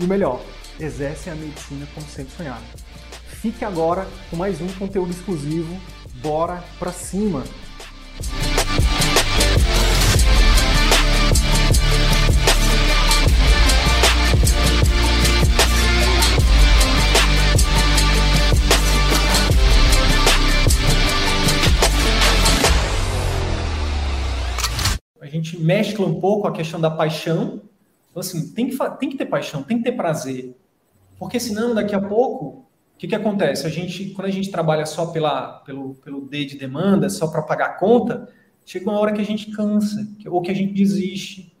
e o melhor, exercem a medicina como sempre sonhado. Fique agora com mais um conteúdo exclusivo. Bora pra cima! A gente mescla um pouco a questão da paixão então, assim, tem que, tem que ter paixão, tem que ter prazer. Porque senão, daqui a pouco, o que, que acontece? A gente, quando a gente trabalha só pela, pelo, pelo D de demanda, só para pagar a conta, chega uma hora que a gente cansa, ou que a gente desiste.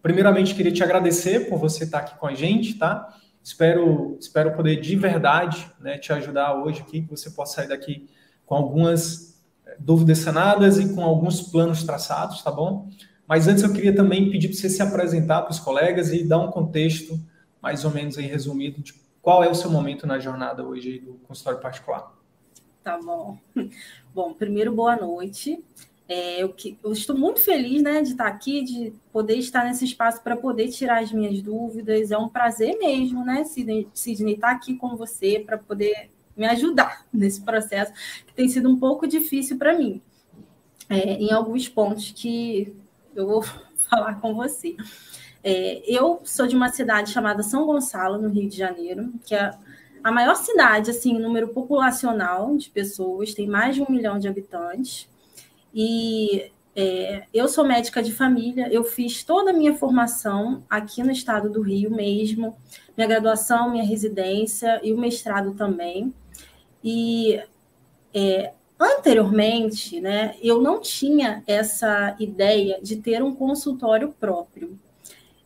Primeiramente, queria te agradecer por você estar aqui com a gente, tá? Espero, espero poder de verdade né, te ajudar hoje aqui, que você possa sair daqui com algumas dúvidas sanadas e com alguns planos traçados, tá bom? Mas antes eu queria também pedir para você se apresentar para os colegas e dar um contexto mais ou menos aí resumido de qual é o seu momento na jornada hoje do consultório particular. Tá bom. Bom, primeiro, boa noite. É, eu, que, eu estou muito feliz né, de estar aqui, de poder estar nesse espaço para poder tirar as minhas dúvidas. É um prazer mesmo, né, Sidney, Sidney estar aqui com você para poder me ajudar nesse processo, que tem sido um pouco difícil para mim, é, em alguns pontos que eu vou falar com você. É, eu sou de uma cidade chamada São Gonçalo, no Rio de Janeiro, que é a maior cidade, assim, número populacional de pessoas, tem mais de um milhão de habitantes. E é, eu sou médica de família, eu fiz toda a minha formação aqui no estado do Rio mesmo, minha graduação, minha residência e o mestrado também. E é, anteriormente, né, eu não tinha essa ideia de ter um consultório próprio.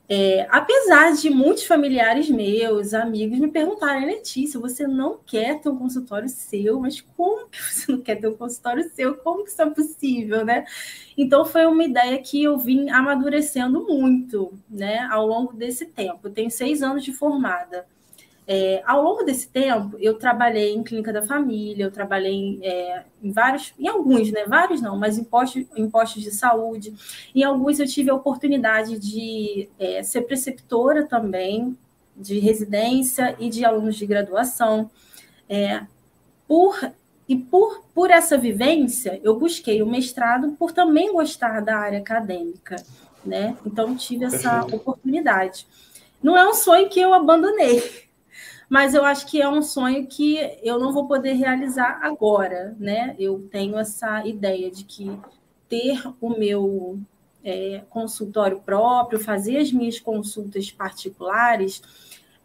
É, apesar de muitos familiares meus, amigos, me perguntarem, Letícia, você não quer ter um consultório seu, mas como que você não quer ter um consultório seu? Como que isso é possível, né? Então foi uma ideia que eu vim amadurecendo muito, né, ao longo desse tempo. Eu tenho seis anos de formada. É, ao longo desse tempo, eu trabalhei em clínica da família, eu trabalhei é, em vários, em alguns, né? Vários não, mas em postos, em postos de saúde. Em alguns eu tive a oportunidade de é, ser preceptora também, de residência e de alunos de graduação. É, por, e por, por essa vivência, eu busquei o mestrado por também gostar da área acadêmica, né? Então tive essa oportunidade. Não é um sonho que eu abandonei, mas eu acho que é um sonho que eu não vou poder realizar agora, né? Eu tenho essa ideia de que ter o meu é, consultório próprio, fazer as minhas consultas particulares,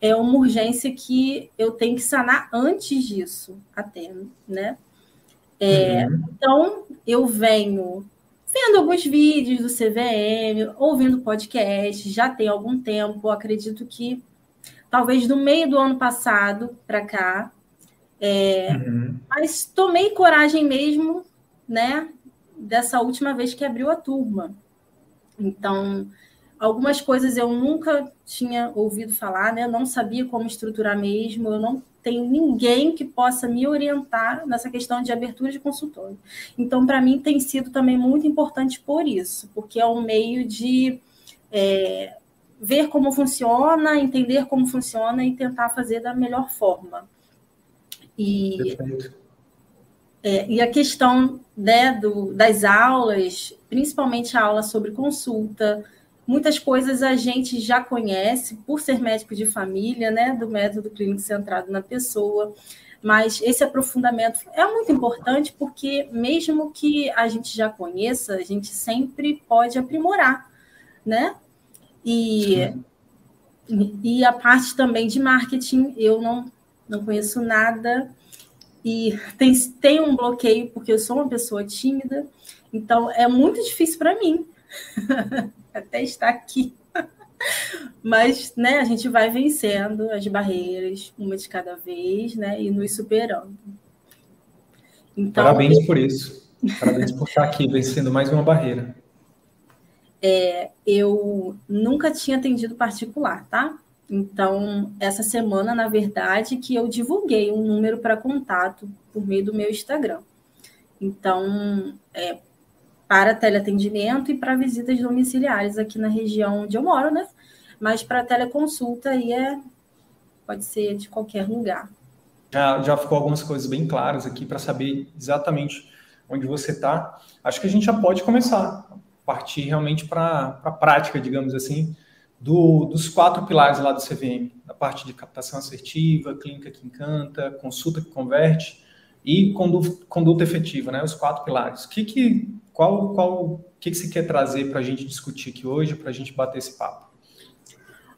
é uma urgência que eu tenho que sanar antes disso, até, né? É, uhum. Então, eu venho vendo alguns vídeos do CVM, ouvindo podcast, já tem algum tempo, acredito que talvez do meio do ano passado para cá. É, uhum. Mas tomei coragem mesmo, né, dessa última vez que abriu a turma. Então, algumas coisas eu nunca tinha ouvido falar, né? Não sabia como estruturar mesmo, eu não tenho ninguém que possa me orientar nessa questão de abertura de consultório. Então, para mim, tem sido também muito importante por isso, porque é um meio de é, ver como funciona, entender como funciona e tentar fazer da melhor forma. E, é, e a questão né, do, das aulas, principalmente a aula sobre consulta, muitas coisas a gente já conhece por ser médico de família, né, do método clínico centrado na pessoa, mas esse aprofundamento é muito importante porque mesmo que a gente já conheça, a gente sempre pode aprimorar, né? E, e a parte também de marketing, eu não, não conheço nada. E tem, tem um bloqueio, porque eu sou uma pessoa tímida. Então, é muito difícil para mim até estar aqui. Mas, né, a gente vai vencendo as barreiras, uma de cada vez, né, e nos superando. Então, Parabéns por isso. Parabéns por estar aqui vencendo mais uma barreira. É, eu nunca tinha atendido particular, tá? Então, essa semana, na verdade, que eu divulguei um número para contato por meio do meu Instagram. Então, é, para teleatendimento e para visitas domiciliares aqui na região onde eu moro, né? Mas para teleconsulta aí é pode ser de qualquer lugar. Já, já ficou algumas coisas bem claras aqui para saber exatamente onde você está. Acho que a gente já pode começar, partir realmente para a prática, digamos assim, do, dos quatro pilares lá do CVM, da parte de captação assertiva, clínica que encanta, consulta que converte e conduta, conduta efetiva, né? Os quatro pilares. O que que qual, qual, que, que você quer trazer para a gente discutir aqui hoje, para a gente bater esse papo?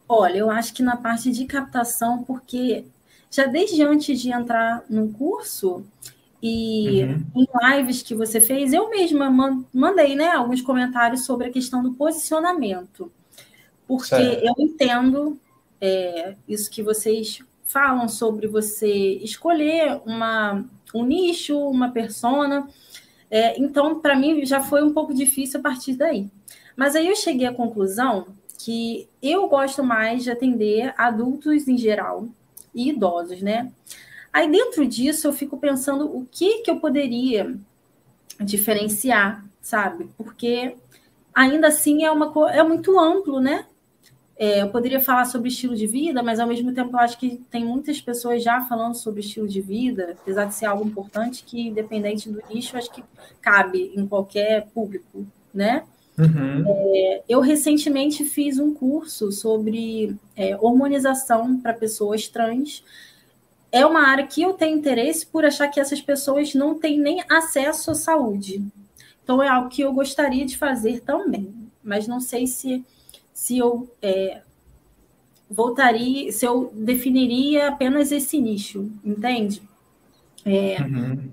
Olha, eu acho que na parte de captação, porque já desde antes de entrar no curso e uhum. em lives que você fez, eu mesma mandei né, alguns comentários sobre a questão do posicionamento. Porque certo. eu entendo é, isso que vocês falam sobre você escolher uma, um nicho, uma persona é, então, para mim, já foi um pouco difícil a partir daí. Mas aí eu cheguei à conclusão que eu gosto mais de atender adultos em geral e idosos, né? Aí dentro disso eu fico pensando o que que eu poderia diferenciar, sabe? Porque ainda assim é uma é muito amplo, né? É, eu poderia falar sobre estilo de vida, mas ao mesmo tempo eu acho que tem muitas pessoas já falando sobre estilo de vida, apesar de ser algo importante que, independente do nicho, acho que cabe em qualquer público, né? Uhum. É, eu recentemente fiz um curso sobre é, hormonização para pessoas trans. É uma área que eu tenho interesse por achar que essas pessoas não têm nem acesso à saúde. Então é algo que eu gostaria de fazer também, mas não sei se se eu é, voltaria, se eu definiria apenas esse nicho, entende? É, uhum.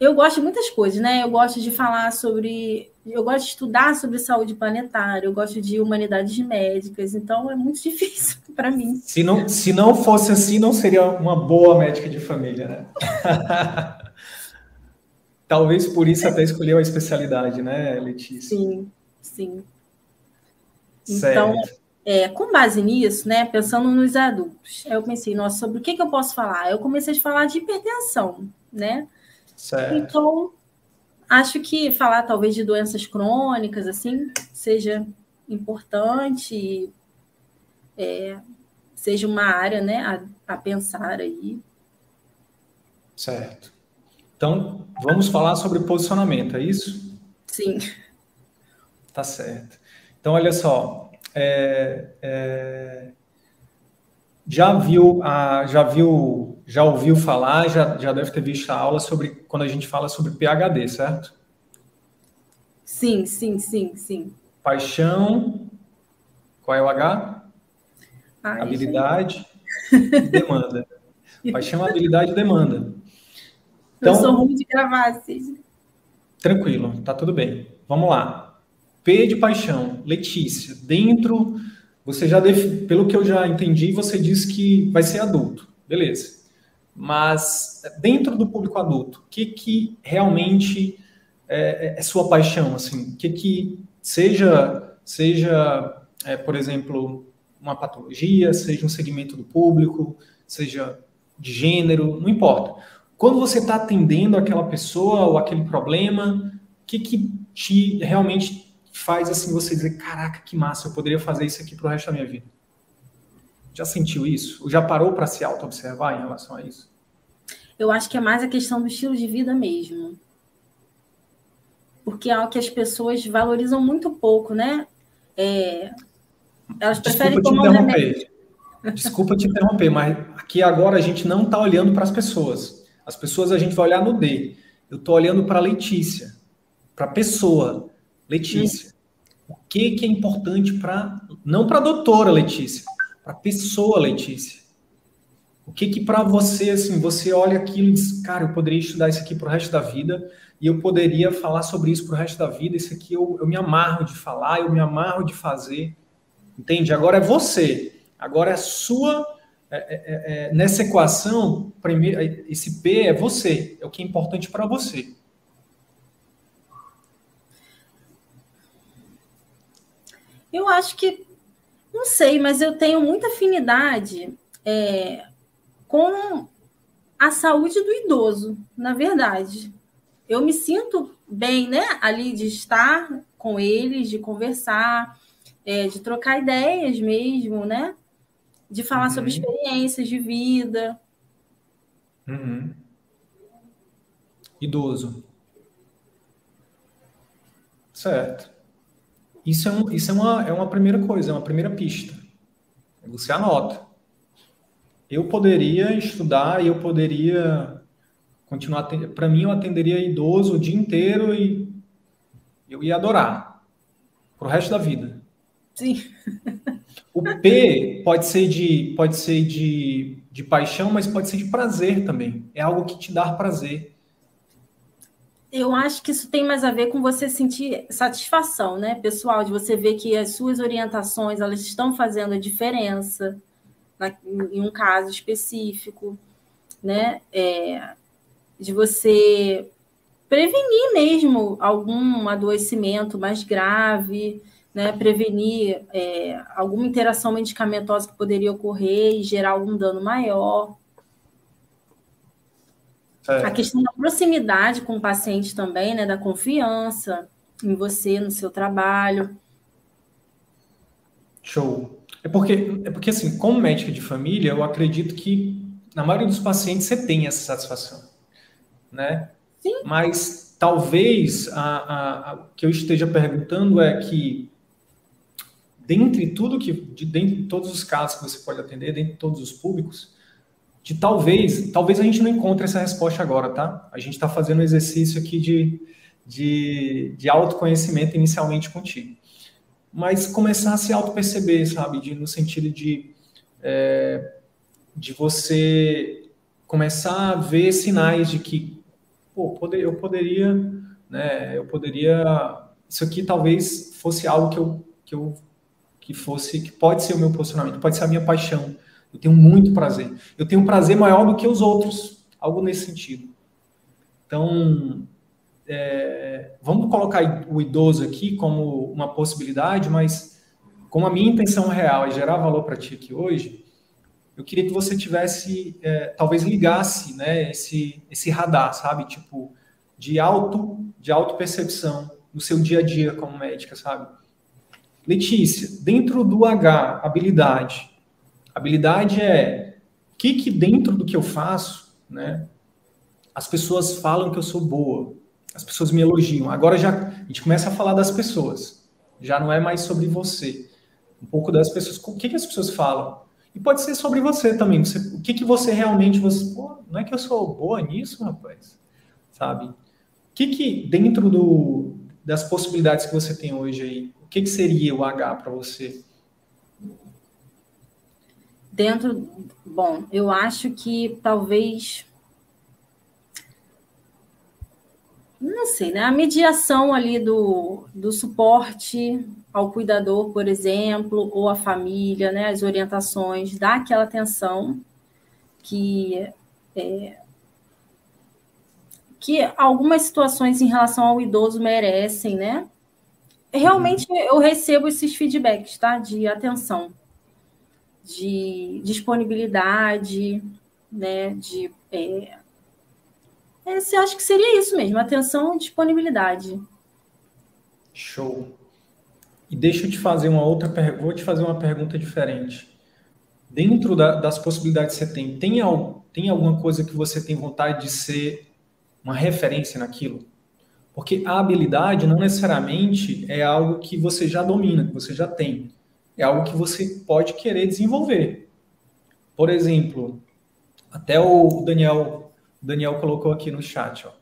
Eu gosto de muitas coisas, né? Eu gosto de falar sobre. Eu gosto de estudar sobre saúde planetária, eu gosto de humanidades médicas, então é muito difícil para mim. Se não, se não fosse assim, não seria uma boa médica de família, né? Talvez por isso até escolheu a especialidade, né, Letícia? Sim, sim. Então, é, com base nisso, né, pensando nos adultos, eu pensei, nossa, sobre o que, que eu posso falar? Eu comecei a falar de hipertensão, né? Certo. Então, acho que falar talvez de doenças crônicas, assim, seja importante, é, seja uma área, né, a, a pensar aí. Certo. Então, vamos falar sobre posicionamento, é isso? Sim. Tá certo. Então, olha só, é, é, já viu, a, já viu, já ouviu falar, já, já deve ter visto a aula sobre quando a gente fala sobre PHD, certo? Sim, sim, sim, sim. Paixão, qual é o H? Ai, habilidade e demanda. Paixão, habilidade e demanda. Então, Eu sou ruim de gravar, assim. Tranquilo, tá tudo bem. Vamos lá. P de paixão, Letícia, dentro, você já, def... pelo que eu já entendi, você disse que vai ser adulto, beleza. Mas dentro do público adulto, o que, que realmente é, é, sua paixão, assim? O que, que seja, seja é, por exemplo, uma patologia, seja um segmento do público, seja de gênero, não importa. Quando você está atendendo aquela pessoa ou aquele problema, o que, que te realmente faz assim você dizer, caraca, que massa, eu poderia fazer isso aqui pro resto da minha vida? Já sentiu isso? Ou já parou para se auto-observar em relação a isso? Eu acho que é mais a questão do estilo de vida mesmo. Porque é algo que as pessoas valorizam muito pouco, né? É... Elas preferem Desculpa tomar um remédio. Desculpa te interromper, mas aqui agora a gente não está olhando para as pessoas. As pessoas a gente vai olhar no D. Eu estou olhando para a Letícia, para a pessoa. Letícia, o que, que é importante para. Não para a doutora Letícia, para a pessoa Letícia. O que que para você, assim, você olha aquilo e diz, cara, eu poderia estudar isso aqui para o resto da vida, e eu poderia falar sobre isso para o resto da vida. Isso aqui eu, eu me amarro de falar, eu me amarro de fazer. Entende? Agora é você. Agora é a sua. É, é, é, é nessa equação, primeiro, esse P é você. É o que é importante para você. Eu acho que. Não sei, mas eu tenho muita afinidade é, com a saúde do idoso, na verdade. Eu me sinto bem, né, ali de estar com eles, de conversar, é, de trocar ideias mesmo, né? De falar uhum. sobre experiências de vida. Uhum. Idoso. Certo. Isso, é, um, isso é, uma, é uma primeira coisa, é uma primeira pista. Você anota eu poderia estudar e eu poderia continuar. Para mim, eu atenderia idoso o dia inteiro e eu ia adorar pro resto da vida. Sim. O P pode ser de pode ser de, de paixão, mas pode ser de prazer também. É algo que te dá prazer. Eu acho que isso tem mais a ver com você sentir satisfação, né, pessoal, de você ver que as suas orientações elas estão fazendo a diferença na, em um caso específico, né? É, de você prevenir mesmo algum adoecimento mais grave, né? Prevenir é, alguma interação medicamentosa que poderia ocorrer e gerar algum dano maior. É. A questão da proximidade com o paciente também, né? Da confiança em você, no seu trabalho. Show. É porque, é porque, assim, como médica de família, eu acredito que na maioria dos pacientes você tem essa satisfação, né? Sim. Mas talvez a, a, a que eu esteja perguntando é que dentre tudo que, de, dentre todos os casos que você pode atender, dentre todos os públicos, de talvez, talvez a gente não encontre essa resposta agora, tá? A gente está fazendo um exercício aqui de, de, de autoconhecimento inicialmente contigo mas começar a se auto-perceber, sabe? De, no sentido de, é, de você começar a ver sinais de que, pô, poder, eu poderia, né? Eu poderia. Isso aqui talvez fosse algo que eu, que eu que fosse, que pode ser o meu posicionamento, pode ser a minha paixão. Eu tenho muito prazer. Eu tenho um prazer maior do que os outros, algo nesse sentido. Então, é, vamos colocar o idoso aqui como uma possibilidade, mas como a minha intenção real é gerar valor para ti aqui hoje, eu queria que você tivesse, é, talvez ligasse, né, esse, esse radar, sabe, tipo, de auto, de auto percepção no seu dia a dia como médica, sabe? Letícia, dentro do H, habilidade. Habilidade é o que que dentro do que eu faço, né, as pessoas falam que eu sou boa, as pessoas me elogiam. Agora já a gente começa a falar das pessoas. Já não é mais sobre você. Um pouco das pessoas. O que, que as pessoas falam? E pode ser sobre você também. Você, o que, que você realmente. Você, Pô, não é que eu sou boa nisso, rapaz? Sabe? O que, que dentro do, das possibilidades que você tem hoje aí, o que, que seria o H para você? Dentro. Bom, eu acho que talvez não sei, né? A mediação ali do, do suporte ao cuidador, por exemplo, ou à família, né? As orientações, dá aquela atenção que é, que algumas situações em relação ao idoso merecem, né? Realmente eu recebo esses feedbacks, tá? De atenção, de disponibilidade, né? De é, esse, acho que seria isso mesmo, atenção e disponibilidade. Show. E deixa eu te fazer uma outra pergunta, vou te fazer uma pergunta diferente. Dentro da, das possibilidades que você tem, tem, tem alguma coisa que você tem vontade de ser uma referência naquilo? Porque a habilidade não necessariamente é algo que você já domina, que você já tem. É algo que você pode querer desenvolver. Por exemplo, até o Daniel o Daniel colocou aqui no chat, ó.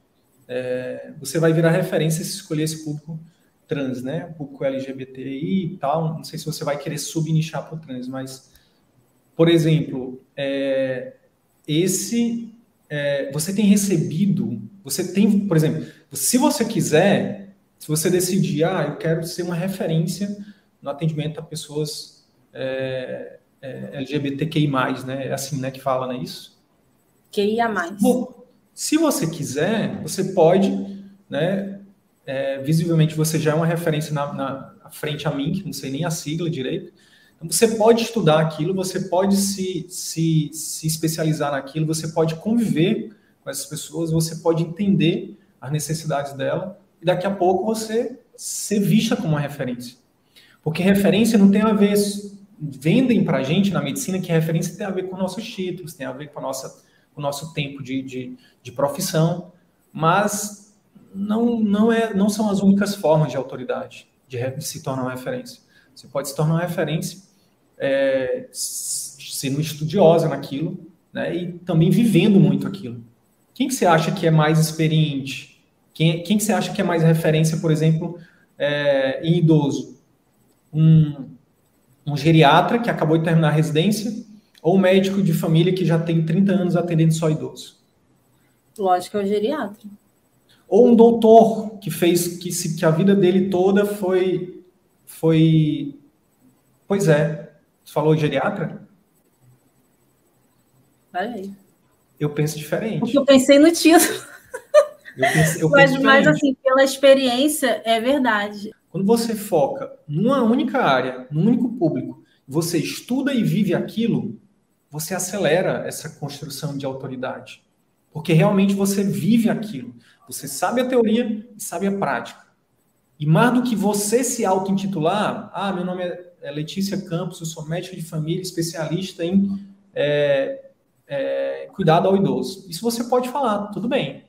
É, você vai virar referência se escolher esse público trans, né? Público LGBTI e tal. Não sei se você vai querer subnichar para o trans, mas, por exemplo, é, esse é, você tem recebido, você tem, por exemplo, se você quiser, se você decidir, ah, eu quero ser uma referência no atendimento a pessoas é, é, LGBTQI+, né? É assim, né, que fala, não é isso? QIA+. Bom, se você quiser, você pode, né, é, visivelmente você já é uma referência na, na frente a mim, que não sei nem a sigla direito, então, você pode estudar aquilo, você pode se, se, se especializar naquilo, você pode conviver com essas pessoas, você pode entender as necessidades dela, e daqui a pouco você ser vista como uma referência. Porque referência não tem a ver vendem para a gente na medicina que referência tem a ver com nossos títulos, tem a ver com, a nossa, com o nosso tempo de, de, de, profissão, mas não, não, é, não são as únicas formas de autoridade, de, se tornar uma referência. Você pode se tornar uma referência é, sendo estudiosa naquilo né, e também vivendo muito aquilo. Quem que você acha que é mais experiente? Quem, quem que você acha que é mais referência, por exemplo, é, em idoso? Um, um geriatra que acabou de terminar a residência ou um médico de família que já tem 30 anos atendendo só idoso? Lógico que é o geriatra. Ou um doutor que fez que, se, que a vida dele toda foi foi pois é. Você falou geriatra? Falei. Eu penso diferente. Porque eu pensei no título. Eu eu mas, mas assim, pela experiência, é verdade. Quando você foca numa única área, num único público, você estuda e vive aquilo, você acelera essa construção de autoridade. Porque realmente você vive aquilo. Você sabe a teoria e sabe a prática. E mais do que você se auto-intitular, ah, meu nome é Letícia Campos, eu sou médica de família, especialista em é, é, cuidado ao idoso. Isso você pode falar, tudo bem.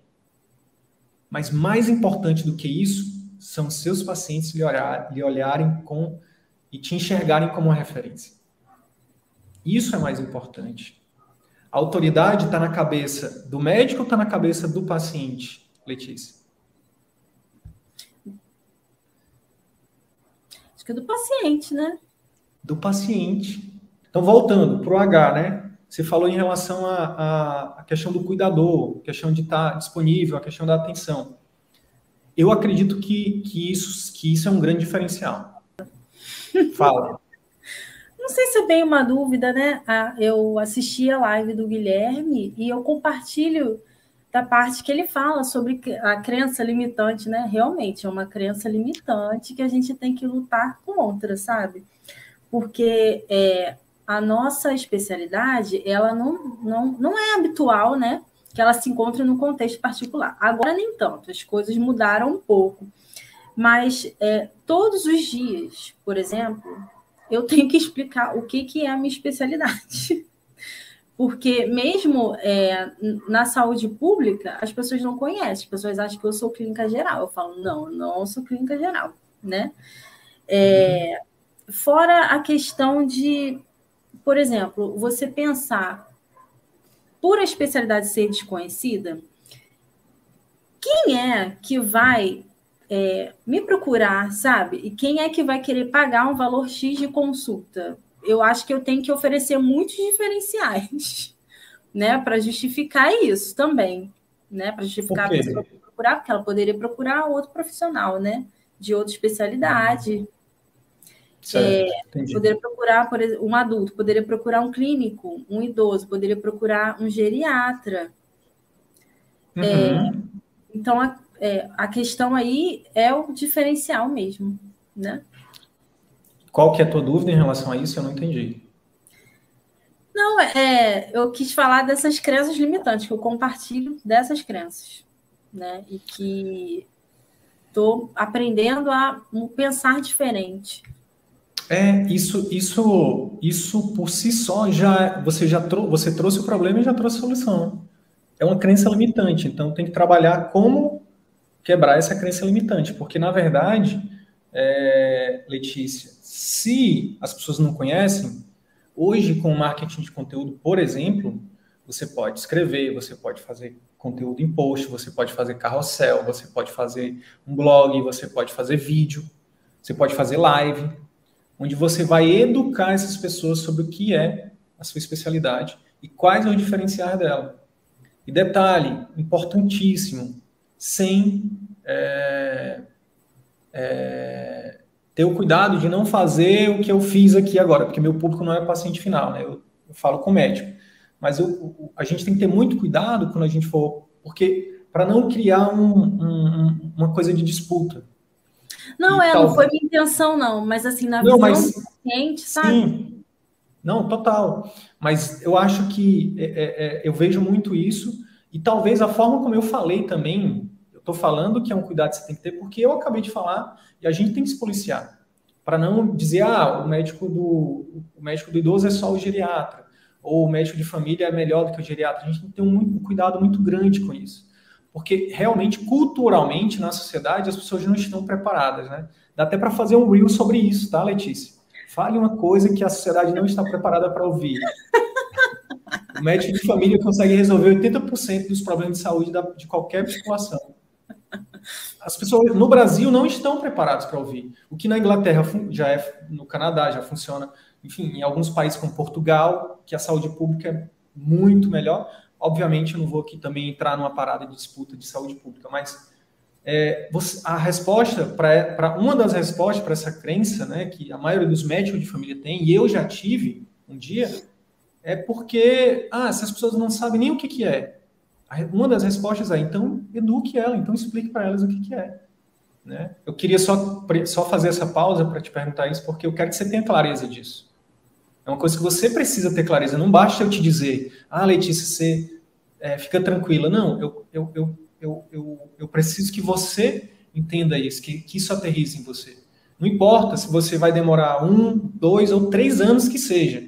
Mas mais importante do que isso são seus pacientes lhe, olhar, lhe olharem com e te enxergarem como uma referência. Isso é mais importante. A autoridade está na cabeça do médico ou está na cabeça do paciente, Letícia? Acho que é do paciente, né? Do paciente. Então, voltando para o H, né? Você falou em relação à questão do cuidador, questão de estar tá disponível, a questão da atenção. Eu acredito que, que, isso, que isso é um grande diferencial. Fala. Não sei se é bem uma dúvida, né? Ah, eu assisti a live do Guilherme e eu compartilho da parte que ele fala sobre a crença limitante, né? Realmente é uma crença limitante que a gente tem que lutar contra, sabe? Porque é, a nossa especialidade, ela não, não, não é habitual, né? Que ela se encontra no contexto particular. Agora, nem tanto, as coisas mudaram um pouco. Mas é, todos os dias, por exemplo, eu tenho que explicar o que, que é a minha especialidade. Porque mesmo é, na saúde pública, as pessoas não conhecem, as pessoas acham que eu sou clínica geral. Eu falo, não, não sou clínica geral, né? É, fora a questão de, por exemplo, você pensar por a especialidade ser desconhecida, quem é que vai é, me procurar, sabe? E quem é que vai querer pagar um valor X de consulta? Eu acho que eu tenho que oferecer muitos diferenciais, né, para justificar isso também, né, para justificar a pessoa procurar, porque ela poderia procurar outro profissional, né, de outra especialidade. Certo, é, poderia procurar, por exemplo, um adulto, poderia procurar um clínico, um idoso, poderia procurar um geriatra. Uhum. É, então, a, é, a questão aí é o diferencial mesmo, né? Qual que é a tua dúvida em relação a isso? Eu não entendi. Não, é, eu quis falar dessas crenças limitantes, que eu compartilho dessas crenças, né? E que estou aprendendo a pensar diferente. É, isso, isso, isso por si só já você já trou você trouxe o problema e já trouxe a solução. É uma crença limitante, então tem que trabalhar como quebrar essa crença limitante, porque na verdade, é, Letícia, se as pessoas não conhecem, hoje com marketing de conteúdo, por exemplo, você pode escrever, você pode fazer conteúdo em post, você pode fazer carrossel, você pode fazer um blog, você pode fazer vídeo, você pode fazer live, onde você vai educar essas pessoas sobre o que é a sua especialidade e quais é o diferenciar dela. E detalhe, importantíssimo, sem é, é, ter o cuidado de não fazer o que eu fiz aqui agora, porque meu público não é paciente final, né? Eu, eu falo com médico. Mas eu, a gente tem que ter muito cuidado quando a gente for, porque para não criar um, um, uma coisa de disputa. Não, e é, talvez... não foi minha intenção, não, mas assim, na não, visão mas, do paciente, sabe? Sim. Não, total. Mas eu acho que é, é, é, eu vejo muito isso, e talvez a forma como eu falei também, eu estou falando que é um cuidado que você tem que ter, porque eu acabei de falar, e a gente tem que se policiar. Para não dizer, ah, o médico do, o médico do idoso é só o geriatra, ou o médico de família é melhor do que o geriatra. A gente tem que ter um, um cuidado muito grande com isso. Porque realmente, culturalmente, na sociedade, as pessoas não estão preparadas, né? Dá até para fazer um reel sobre isso, tá, Letícia? Fale uma coisa que a sociedade não está preparada para ouvir. O médico de família consegue resolver 80% dos problemas de saúde de qualquer população. As pessoas no Brasil não estão preparadas para ouvir. O que na Inglaterra já é, no Canadá já funciona, enfim, em alguns países como Portugal, que a saúde pública é muito melhor. Obviamente, eu não vou aqui também entrar numa parada de disputa de saúde pública, mas é, você, a resposta para uma das respostas para essa crença, né, que a maioria dos médicos de família tem, e eu já tive um dia, é porque ah, essas pessoas não sabem nem o que, que é. Uma das respostas é, então, eduque ela, então explique para elas o que, que é. Né? Eu queria só, só fazer essa pausa para te perguntar isso, porque eu quero que você tenha clareza disso. É uma coisa que você precisa ter clareza. Não basta eu te dizer, ah, Letícia, você é, fica tranquila. Não, eu, eu, eu, eu, eu, eu preciso que você entenda isso, que, que isso aterrize em você. Não importa se você vai demorar um, dois ou três anos que seja.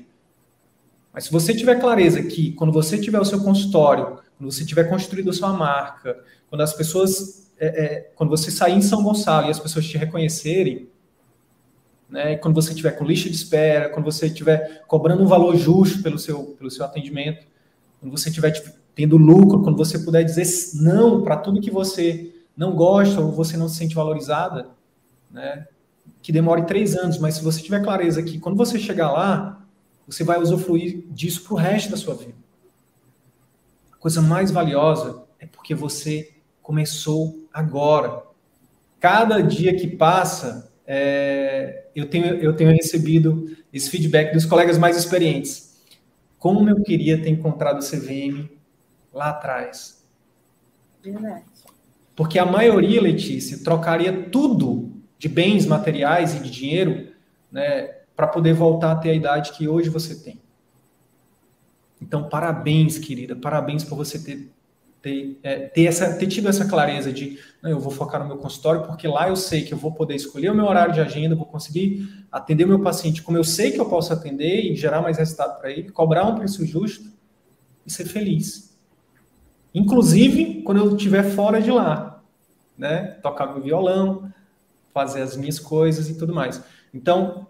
Mas se você tiver clareza que quando você tiver o seu consultório, quando você tiver construído a sua marca, quando as pessoas, é, é, quando você sair em São Gonçalo e as pessoas te reconhecerem, né? Quando você tiver com lista de espera, quando você estiver cobrando um valor justo pelo seu, pelo seu atendimento, quando você estiver tendo lucro, quando você puder dizer não para tudo que você não gosta ou você não se sente valorizada, né? que demore três anos, mas se você tiver clareza que quando você chegar lá, você vai usufruir disso para o resto da sua vida. A coisa mais valiosa é porque você começou agora. Cada dia que passa, é, eu, tenho, eu tenho recebido esse feedback dos colegas mais experientes. Como eu queria ter encontrado o CVM lá atrás. Verdade. Porque a maioria, Letícia, trocaria tudo de bens materiais e de dinheiro né, para poder voltar a ter a idade que hoje você tem. Então, parabéns, querida, parabéns por você ter ter, é, ter, essa, ter tido essa clareza de não, eu vou focar no meu consultório, porque lá eu sei que eu vou poder escolher o meu horário de agenda, vou conseguir atender o meu paciente como eu sei que eu posso atender e gerar mais resultado para ele, cobrar um preço justo e ser feliz. Inclusive quando eu estiver fora de lá, né? Tocar meu violão, fazer as minhas coisas e tudo mais. Então,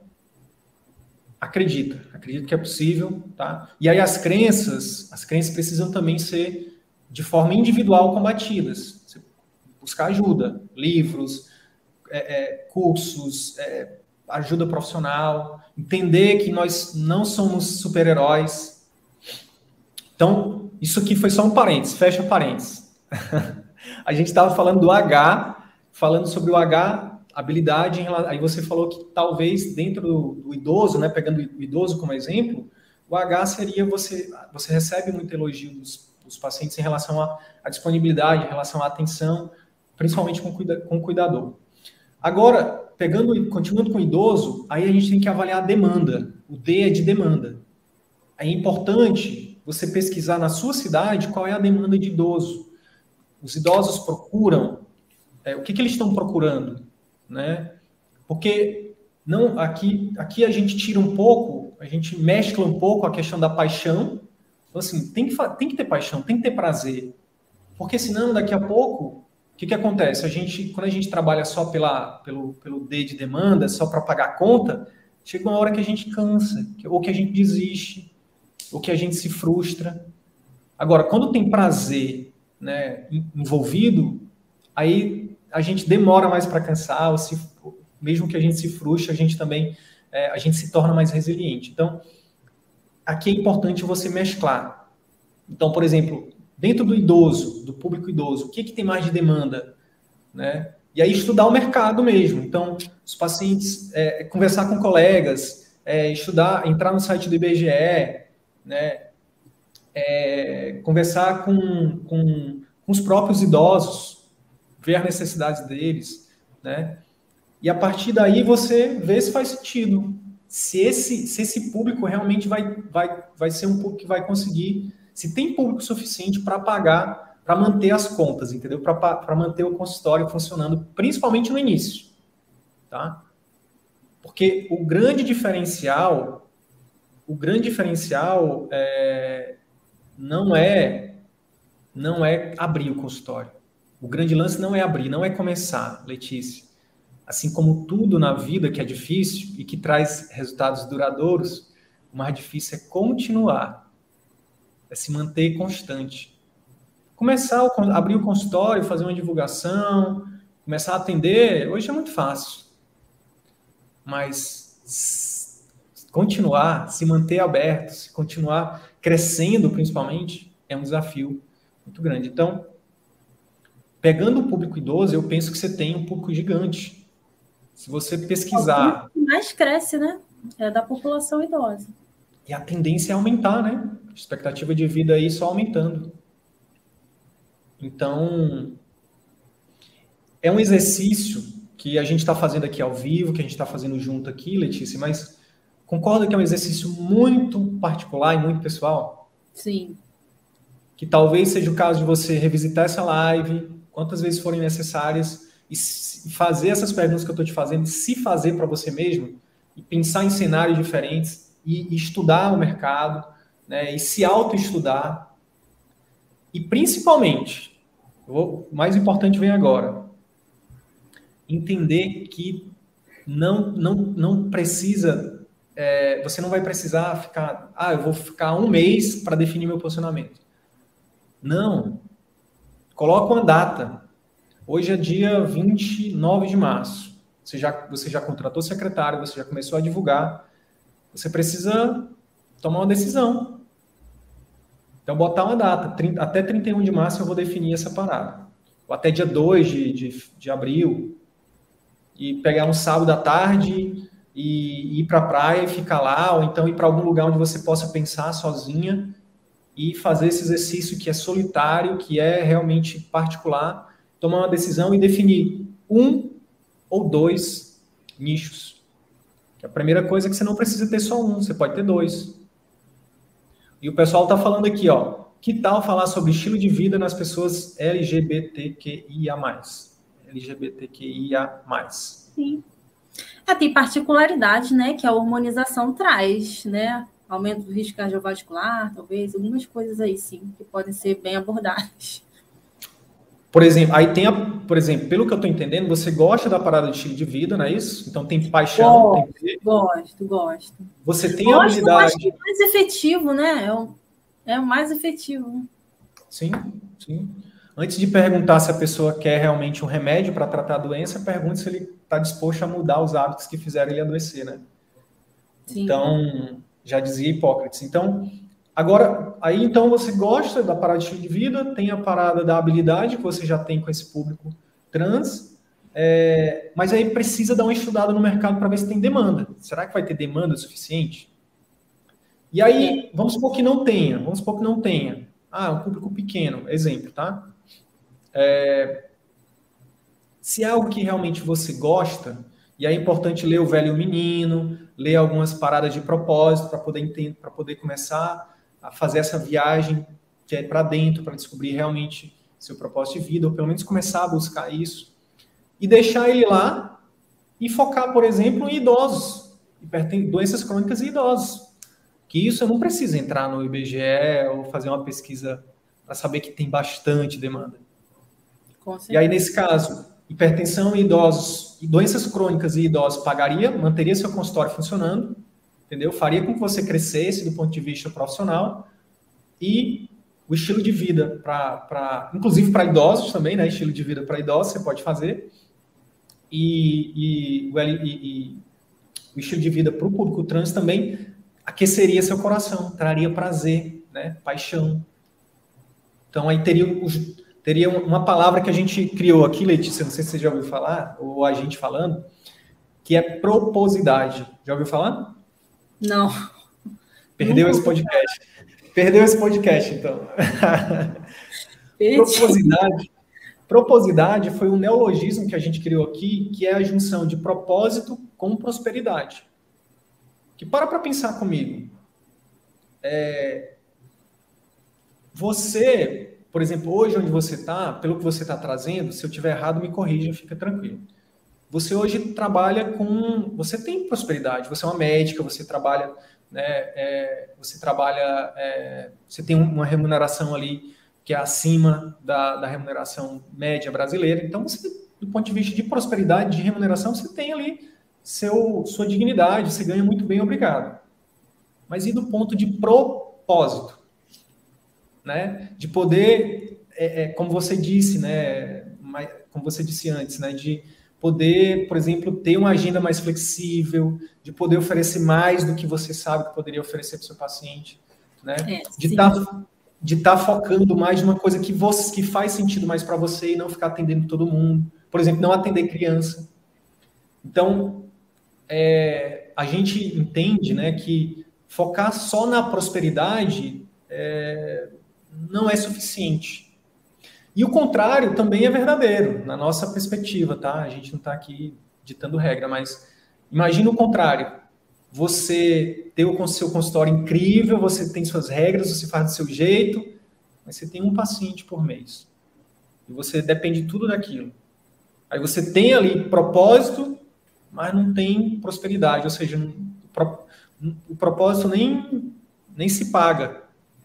acredita, acredito que é possível, tá? E aí as crenças, as crenças precisam também ser de forma individual combatidas. Você buscar ajuda, livros, é, é, cursos, é, ajuda profissional, entender que nós não somos super-heróis. Então, isso aqui foi só um parênteses, fecha parênteses. a gente estava falando do H, falando sobre o H, habilidade, aí você falou que talvez dentro do, do idoso, né, pegando o idoso como exemplo, o H seria você, você recebe muito elogio dos os pacientes em relação à, disponibilidade, em relação à atenção, principalmente com, cuida, com o cuidador. Agora, pegando, continuando com o idoso, aí a gente tem que avaliar a demanda. O D é de demanda. É importante você pesquisar na sua cidade qual é a demanda de idoso. Os idosos procuram, é, o que, que eles estão procurando, né? Porque não aqui, aqui a gente tira um pouco, a gente mescla um pouco a questão da paixão então, assim, tem que, tem que ter paixão, tem que ter prazer. Porque senão, daqui a pouco, o que, que acontece? A gente, quando a gente trabalha só pela, pelo, pelo D de demanda, só para pagar a conta, chega uma hora que a gente cansa, ou que a gente desiste, ou que a gente se frustra. Agora, quando tem prazer né, envolvido, aí a gente demora mais para cansar, ou se, mesmo que a gente se frustre, a gente também é, a gente se torna mais resiliente. Então, aqui é importante você mesclar. Então, por exemplo, dentro do idoso, do público idoso, o que, que tem mais de demanda, né? E aí estudar o mercado mesmo. Então, os pacientes, é, conversar com colegas, é, estudar, entrar no site do IBGE, né? É, conversar com, com, com, os próprios idosos, ver as necessidades deles, né? E a partir daí você vê se faz sentido. Se esse, se esse público realmente vai, vai, vai ser um público que vai conseguir, se tem público suficiente para pagar, para manter as contas, entendeu? Para manter o consultório funcionando, principalmente no início, tá? Porque o grande diferencial, o grande diferencial é, não é não é abrir o consultório. O grande lance não é abrir, não é começar, Letícia assim como tudo na vida que é difícil e que traz resultados duradouros, o mais difícil é continuar, é se manter constante. Começar a abrir o consultório, fazer uma divulgação, começar a atender, hoje é muito fácil. Mas continuar, se manter aberto, se continuar crescendo principalmente, é um desafio muito grande. Então, pegando o público idoso, eu penso que você tem um público gigante se você pesquisar. O que mais cresce, né? É da população idosa. E a tendência é aumentar, né? A expectativa de vida aí só aumentando. Então, é um exercício que a gente está fazendo aqui ao vivo, que a gente está fazendo junto aqui, Letícia, mas concorda que é um exercício muito particular e muito pessoal? Sim. Que talvez seja o caso de você revisitar essa live, quantas vezes forem necessárias, e fazer essas perguntas que eu estou te fazendo, se fazer para você mesmo, e pensar em cenários diferentes, e, estudar o mercado, né, e se auto-estudar. E principalmente, o mais importante vem agora, entender que não, não, não precisa, é, você não vai precisar ficar, ah, eu vou ficar um mês para definir meu posicionamento. Não. Coloca uma data. Hoje é dia 29 de março. Você já, você já contratou secretário, você já começou a divulgar. Você precisa tomar uma decisão. Então, botar uma data. 30, até 31 de março eu vou definir essa parada. Ou até dia 2 de, de, de abril. E pegar um sábado à tarde e ir para a praia e ficar lá. Ou então ir para algum lugar onde você possa pensar sozinha e fazer esse exercício que é solitário, que é realmente particular tomar uma decisão e definir um ou dois nichos. A primeira coisa é que você não precisa ter só um, você pode ter dois. E o pessoal está falando aqui, ó, que tal falar sobre estilo de vida nas pessoas LGBTQIA+. LGBTQIA+. Sim. Ah, tem particularidades, né, que a hormonização traz, né? Aumento do risco cardiovascular, talvez, algumas coisas aí, sim, que podem ser bem abordadas. Por exemplo, aí tem a, por exemplo, pelo que eu estou entendendo, você gosta da parada de estilo de vida, não é isso? Então tem paixão, gosto, tem Gosto, gosto. Você tem gosto, a habilidade. acho que é mais efetivo, né? É o, é o mais efetivo. Sim, sim. Antes de perguntar se a pessoa quer realmente um remédio para tratar a doença, pergunte se ele está disposto a mudar os hábitos que fizeram ele adoecer, né? Sim. Então, já dizia Hipócrates. Então, Agora, aí então você gosta da parada de estilo de vida, tem a parada da habilidade que você já tem com esse público trans, é, mas aí precisa dar uma estudada no mercado para ver se tem demanda. Será que vai ter demanda suficiente? E aí, vamos supor que não tenha, vamos supor que não tenha. Ah, um público pequeno, exemplo, tá? É, se é algo que realmente você gosta, e é importante ler o Velho Menino, ler algumas paradas de propósito para poder entender, para poder começar a fazer essa viagem que é para dentro, para descobrir realmente seu propósito de vida, ou pelo menos começar a buscar isso, e deixar ele lá e focar, por exemplo, em idosos, doenças crônicas e idosos. Que isso eu não preciso entrar no IBGE ou fazer uma pesquisa para saber que tem bastante demanda. E aí, nesse caso, hipertensão em idosos, doenças crônicas e idosos pagaria, manteria seu consultório funcionando, entendeu? Faria com que você crescesse do ponto de vista profissional e o estilo de vida para, inclusive para idosos também, né? Estilo de vida para idosos você pode fazer e, e, e, e o estilo de vida para o público trans também aqueceria seu coração, traria prazer, né? Paixão. Então, aí teria, teria uma palavra que a gente criou aqui, Letícia, não sei se você já ouviu falar, ou a gente falando, que é proposidade. Já ouviu falar? Não. Perdeu esse podcast. Perdeu esse podcast, então. proposidade. Proposidade foi um neologismo que a gente criou aqui, que é a junção de propósito com prosperidade. Que para para pensar comigo. É, você, por exemplo, hoje onde você está, pelo que você está trazendo, se eu tiver errado, me corrija, fica tranquilo. Você hoje trabalha com, você tem prosperidade, você é uma médica, você trabalha, né, é, você trabalha, é, você tem uma remuneração ali que é acima da, da remuneração média brasileira. Então, você, do ponto de vista de prosperidade, de remuneração, você tem ali seu, sua dignidade, você ganha muito bem, obrigado. Mas e do ponto de propósito? Né? De poder, é, é, como você disse, né? como você disse antes, né? de poder, por exemplo, ter uma agenda mais flexível, de poder oferecer mais do que você sabe que poderia oferecer para o seu paciente, né? É, de estar tá, de estar tá focando mais numa coisa que você que faz sentido mais para você e não ficar atendendo todo mundo. Por exemplo, não atender criança. Então, é, a gente entende, né, que focar só na prosperidade é, não é suficiente. E o contrário também é verdadeiro, na nossa perspectiva, tá? A gente não está aqui ditando regra, mas imagina o contrário. Você tem o seu consultório incrível, você tem suas regras, você faz do seu jeito, mas você tem um paciente por mês. E você depende tudo daquilo. Aí você tem ali propósito, mas não tem prosperidade, ou seja, o propósito nem, nem se paga,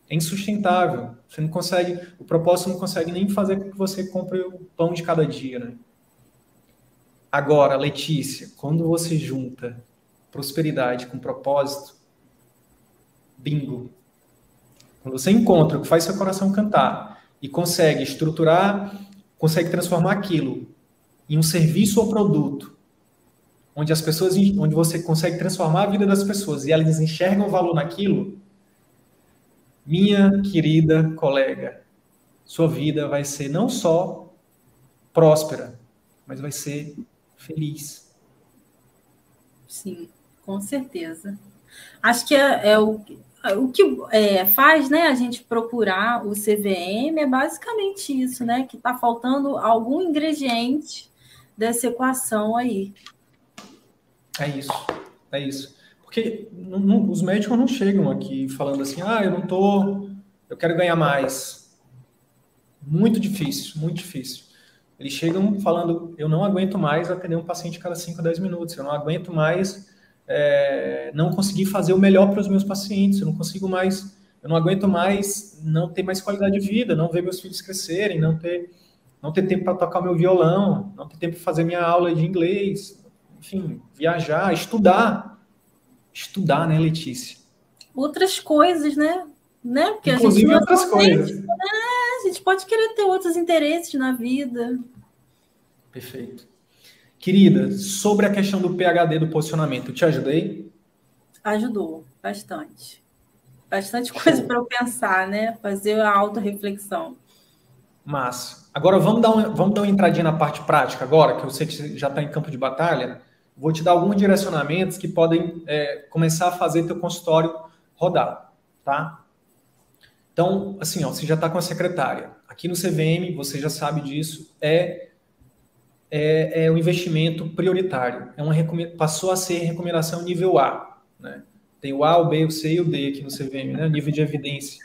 é insustentável. Você não consegue, o propósito não consegue nem fazer com que você compre o pão de cada dia, né? Agora, Letícia, quando você junta prosperidade com propósito, bingo. Quando você encontra o que faz seu coração cantar e consegue estruturar, consegue transformar aquilo em um serviço ou produto onde as pessoas, onde você consegue transformar a vida das pessoas e elas enxergam valor naquilo, minha querida colega, sua vida vai ser não só próspera, mas vai ser feliz. Sim, com certeza. Acho que é, é o, o que é, faz né, a gente procurar o CVM é basicamente isso, né? Que está faltando algum ingrediente dessa equação aí. É isso, é isso. Porque não, não, os médicos não chegam aqui falando assim, ah, eu não tô, eu quero ganhar mais. Muito difícil, muito difícil. Eles chegam falando, eu não aguento mais atender um paciente cada 5, 10 minutos, eu não aguento mais é, não conseguir fazer o melhor para os meus pacientes, eu não consigo mais, eu não aguento mais não ter mais qualidade de vida, não ver meus filhos crescerem, não ter, não ter tempo para tocar meu violão, não ter tempo para fazer minha aula de inglês, enfim, viajar, estudar. Estudar, né, Letícia? Outras coisas, né? né? Porque Inclusive a gente outras coisas. Né? A gente pode querer ter outros interesses na vida. Perfeito. Querida, sobre a questão do PHD do posicionamento, te ajudei? Ajudou, bastante. Bastante coisa para eu pensar, né? Fazer a autorreflexão. Massa. Agora vamos dar, um, vamos dar uma entradinha na parte prática agora, que eu sei que você já está em campo de batalha vou te dar alguns direcionamentos que podem é, começar a fazer teu consultório rodar, tá? Então, assim, ó, você já está com a secretária. Aqui no CVM, você já sabe disso, é, é, é um investimento prioritário. É uma, passou a ser recomendação nível A, né? Tem o A, o B, o C e o D aqui no CVM, né? Nível de evidência.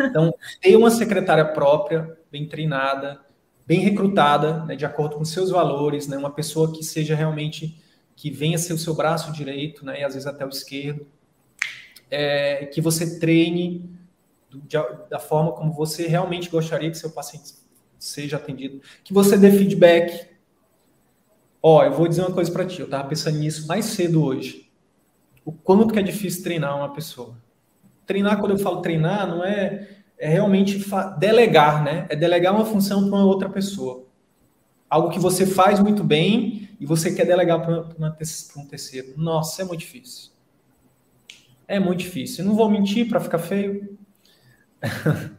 Então, ter uma secretária própria, bem treinada, bem recrutada, né, de acordo com seus valores, né? Uma pessoa que seja realmente que venha ser o seu braço direito, né, e às vezes até o esquerdo, é, que você treine de, da forma como você realmente gostaria que seu paciente seja atendido, que você dê feedback. Ó, eu vou dizer uma coisa para ti, eu estava pensando nisso mais cedo hoje. O quanto que é difícil treinar uma pessoa. Treinar, quando eu falo treinar, não é, é realmente delegar, né? É delegar uma função para uma outra pessoa. Algo que você faz muito bem e você quer delegar para um terceiro. Nossa, é muito difícil. É muito difícil. Eu não vou mentir para ficar feio.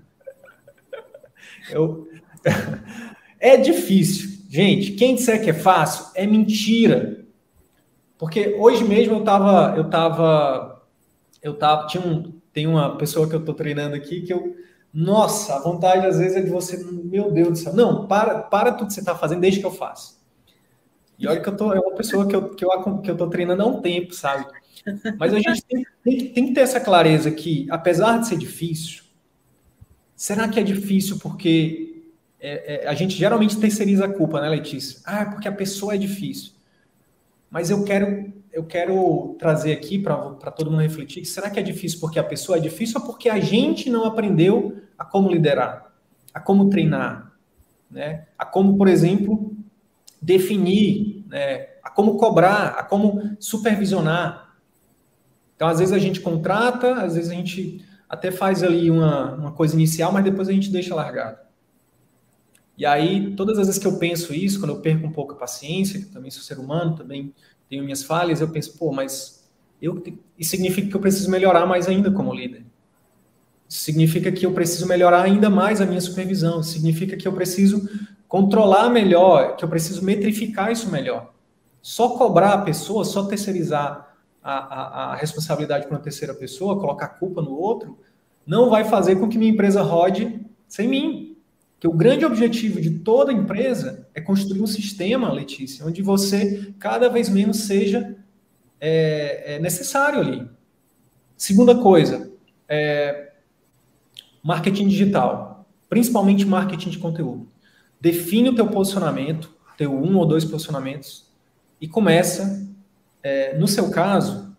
Eu... é difícil. Gente, quem disser que é fácil é mentira. Porque hoje mesmo eu tava, eu tava, eu tava, tinha um, tem uma pessoa que eu tô treinando aqui que eu, nossa, a vontade às vezes é de você, meu Deus do céu, não, para, para tudo que você tá fazendo, desde que eu faço. E olha que eu tô, é uma pessoa que eu, que eu, que eu tô treinando há um tempo, sabe? Mas a gente tem, tem, tem que ter essa clareza que, apesar de ser difícil, será que é difícil porque é, é, a gente geralmente terceiriza a culpa, né, Letícia? Ah, porque a pessoa é difícil. Mas eu quero, eu quero trazer aqui para todo mundo refletir: será que é difícil porque a pessoa é difícil ou porque a gente não aprendeu a como liderar, a como treinar, né? a como, por exemplo, definir, né? a como cobrar, a como supervisionar. Então, às vezes a gente contrata, às vezes a gente até faz ali uma, uma coisa inicial, mas depois a gente deixa largado. E aí, todas as vezes que eu penso isso, quando eu perco um pouco a paciência, que também sou ser humano, também tenho minhas falhas, eu penso, pô, mas eu, isso significa que eu preciso melhorar mais ainda como líder. Isso significa que eu preciso melhorar ainda mais a minha supervisão. Isso significa que eu preciso controlar melhor, que eu preciso metrificar isso melhor. Só cobrar a pessoa, só terceirizar a, a, a responsabilidade para uma terceira pessoa, colocar a culpa no outro, não vai fazer com que minha empresa rode sem mim. Que o grande objetivo de toda empresa é construir um sistema, Letícia, onde você cada vez menos seja é, é necessário ali. Segunda coisa, é, marketing digital, principalmente marketing de conteúdo. Define o teu posicionamento, teu um ou dois posicionamentos e começa, é, no seu caso,